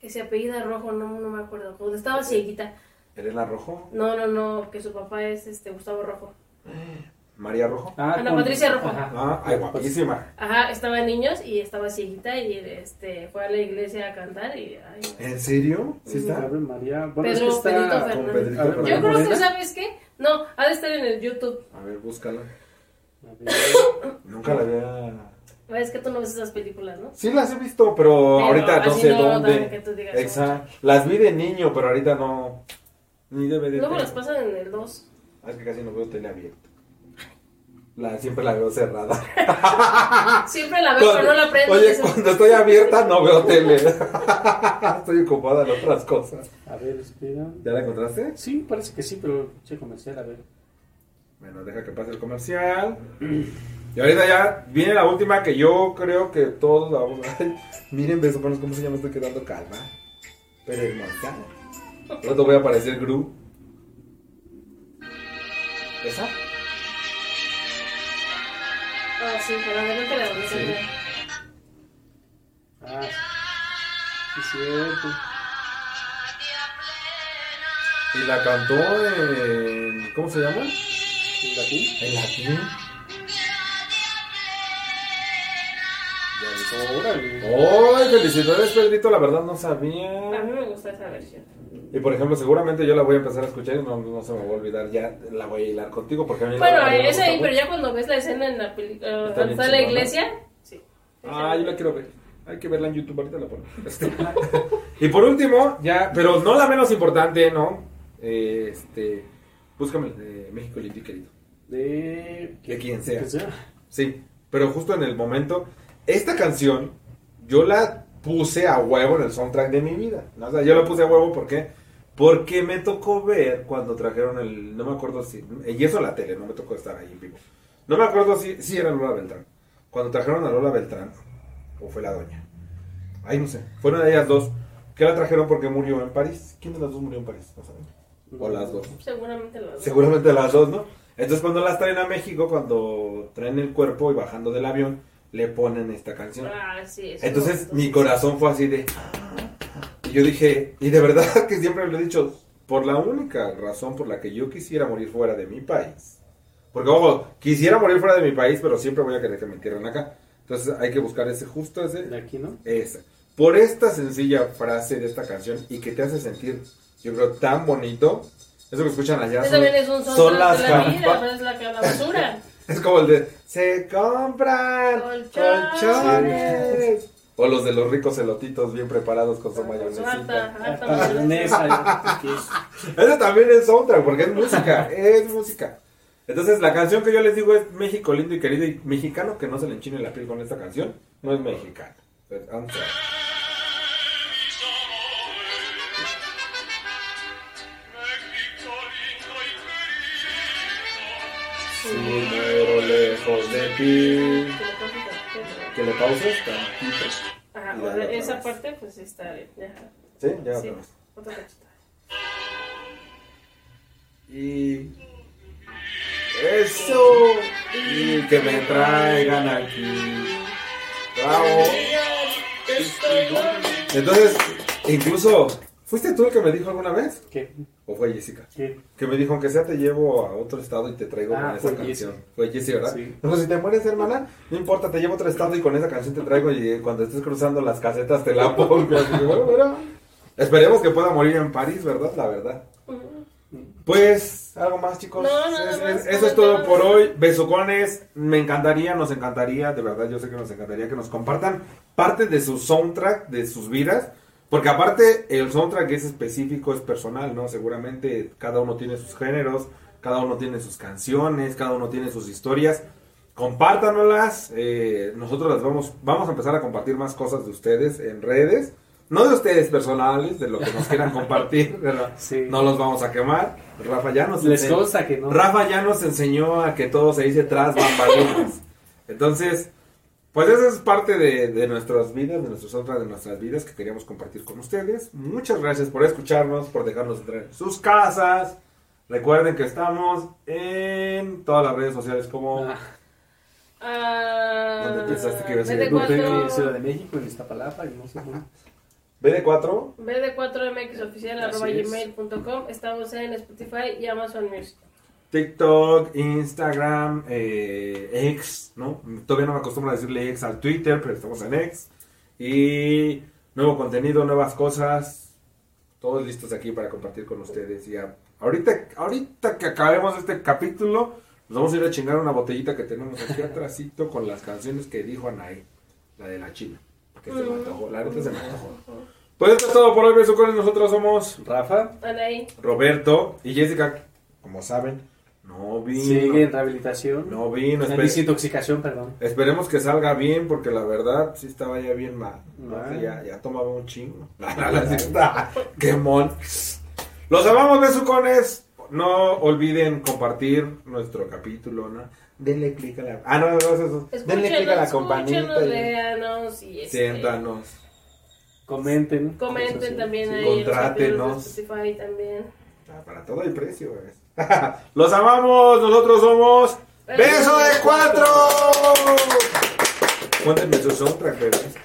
que se apellida Rojo, no, no me acuerdo, cuando estaba cieguita. Elena Rojo. No, no, no, que su papá es este Gustavo Rojo. María Rojo. Ana Patricia Rojo. Ah, ay, guapísima. Ajá, estaba niños y estaba cieguita y este fue a la iglesia a cantar y ay, ¿En serio? ¿Sí está? Ave María. Bueno, Pedro- es que Pedrito está... Fernández. Con Pedrito A ver, Fernández. Yo creo que. ¿sabes qué? No, ha de estar en el YouTube. A ver, búscala. A ver. Nunca la había... Es que tú no ves esas películas, ¿no? Sí las he visto, pero, Pero ahorita no sé no dónde. que tú digas, Exacto. Las vi de niño, pero ahorita no. Ni DVD. Luego tengo. las pasan en el 2. Ah, Es que casi no veo tele abierta. La, siempre la veo cerrada. Siempre la veo, pero no la prendo. Oye, cuando estoy abierta no veo tele. estoy ocupada en otras cosas. A ver, espera. ¿Ya la encontraste? Sí, parece que sí, pero che comercial, a ver. Bueno, deja que pase el comercial. Y ahorita ya viene la última que yo creo que todos la vamos a... Ay, Miren, beso, cómo se llama, estoy quedando calma. Pero hermosa. Pronto voy a aparecer Gru. ¿Esa? Ah, sí, pero adelante la Sí. Ah, sí, es cierto. Y la cantó en... ¿Cómo se llama? ¿En latín? En latín. Órale. ¡Ay, felicidades, Pedrito! La verdad no A sabía. mí me gusta esa versión. Y por ejemplo, seguramente yo la voy a empezar a escuchar y no, no se me va a olvidar. Ya la voy a hilar contigo porque a mí la Bueno, me es ahí, pero ya cuando ves la escena en la película, Está cuando está la iglesia, sí. Ah, yo la quiero ver. Hay que verla en YouTube, ahorita la pongo. Este, Y por último, ya, pero no la menos importante, ¿no? Eh, este, búscame el de México lindo y querido. De... De quien sea. sea. Sí, pero justo en el momento, esta canción yo la puse a huevo en el soundtrack de mi vida. ¿no? O sea, yo la puse a huevo ¿por qué? Porque me tocó ver cuando trajeron el, no me acuerdo si, y eso la tele, no me tocó estar ahí en vivo. No me acuerdo si, si era Lola Beltrán. Cuando trajeron a Lola Beltrán, o fue la doña. Ay, no sé, fue una de ellas dos. Que la trajeron porque murió en París. ¿Quién de las dos murió en París? No saben. O las dos. Seguramente las dos. Seguramente las dos, ¿no? Entonces cuando las traen a México, cuando traen el cuerpo y bajando del avión, le ponen esta canción. Ah, sí. Entonces mi corazón fue así de... Y yo dije, y de verdad que siempre lo he dicho, por la única razón por la que yo quisiera morir fuera de mi país. Porque, ojo, quisiera morir fuera de mi país, pero siempre voy a querer que me entierren acá. Entonces hay que buscar ese justo, ese, De aquí, ¿no? esa. Por esta sencilla frase de esta canción y que te hace sentir, yo creo, tan bonito. Eso que escuchan allá son, también es un son soundtrack las de la vida, campa- pero es la calabazura. Es como el de se compran Colchones. colchones. O los de los ricos elotitos bien preparados con su mayonesita. harta Mayonesa, mayonesa. que es- Ese también es soundtrack porque es música, es música. Entonces la canción que yo les digo es México lindo y querido y mexicano que no se le enchine la piel con esta canción, no es mexicano. Es muero lejos de ti. Que le pauses tantito. Ajá, esa parte pues está bien. Ya. Sí, ya Sí, otra cachita. Y eso y que me traigan aquí. Bravo. Entonces, incluso, ¿fuiste tú el que me dijo alguna vez? ¿Qué? ¿O fue Jessica? ¿Qué? Que me dijo, aunque sea te llevo a otro estado y te traigo Ah, con esa canción. Jessie. Fue Jessie, ¿verdad? Sí. No, si te mueres, hermana, no importa, te llevo a otro estado y con esa canción te traigo y cuando estés cruzando las casetas te la pongo. Bueno, mira. Esperemos que pueda morir en París, ¿verdad? La verdad. Pues, algo más, chicos. No, nada Es- es- eso es todo por hoy. Besucones, me encantaría, nos encantaría, de verdad, yo sé que nos encantaría que nos compartan parte de su soundtrack, de sus vidas. Porque aparte, el soundtrack es específico, es personal, ¿no? Seguramente cada uno tiene sus géneros, cada uno tiene sus canciones, cada uno tiene sus historias. Compártanoslas. eh, nosotros las vamos, vamos a empezar a compartir más cosas de ustedes en redes. No de ustedes personales, de lo que nos quieran compartir, ¿verdad? Sí. No los vamos a quemar. Rafa ya nos Les enseñó- consta que no. Rafa ya nos enseñó a que todo se dice tras bambalinas. Entonces, pues esa es parte de, de nuestras vidas, de nuestras otras de nuestras vidas que queríamos compartir con ustedes. Muchas gracias por escucharnos, por dejarnos entrar en sus casas. Recuerden que estamos en todas las redes sociales como Ah, Ah, ¿Dónde pensaste que iba a ser? BD4, en Ciudad de México, en Iztapalapa, y no sé dónde. BD4. BD4MX oficial Así arroba es. gmail.com. Estamos en Spotify y Amazon Music. TikTok, Instagram, eh, X, ¿no? Todavía no me acostumbro a decirle X al Twitter, pero estamos en X. Y nuevo contenido, nuevas cosas, todos listos aquí para compartir con ustedes. Y a- ahorita, ahorita que acabemos este capítulo, nos vamos a ir a chingar una botellita que tenemos aquí atrásito con las canciones que dijo Anaí, la de la China. Que se me antojó, la neta se me antojó. Pues esto es todo por hoy, besucones. Nosotros somos Rafa Anaí. Roberto y Jessica, como saben, no vino. sigue en rehabilitación. No vino, En espe- desintoxicación, perdón. esperemos que salga bien, porque la verdad sí estaba ya bien mal. ¿no? Ah. Ya, ya tomaba un chingo. ¡Qué mon! Los amamos, besucones. No olviden compartir nuestro capítulo, ¿no? Denle click a la... Ah, no, no, eso, eso. Denle click a la campanita. léanos y este, Siéntanos. Comenten. comenten también Sí. ahí en los Contrátenos. Spotify también. Ah, Para todo hay precio, güey. Los amamos, nosotros somos... ¡Beso de cuatro! Cuéntenme su soundtrack.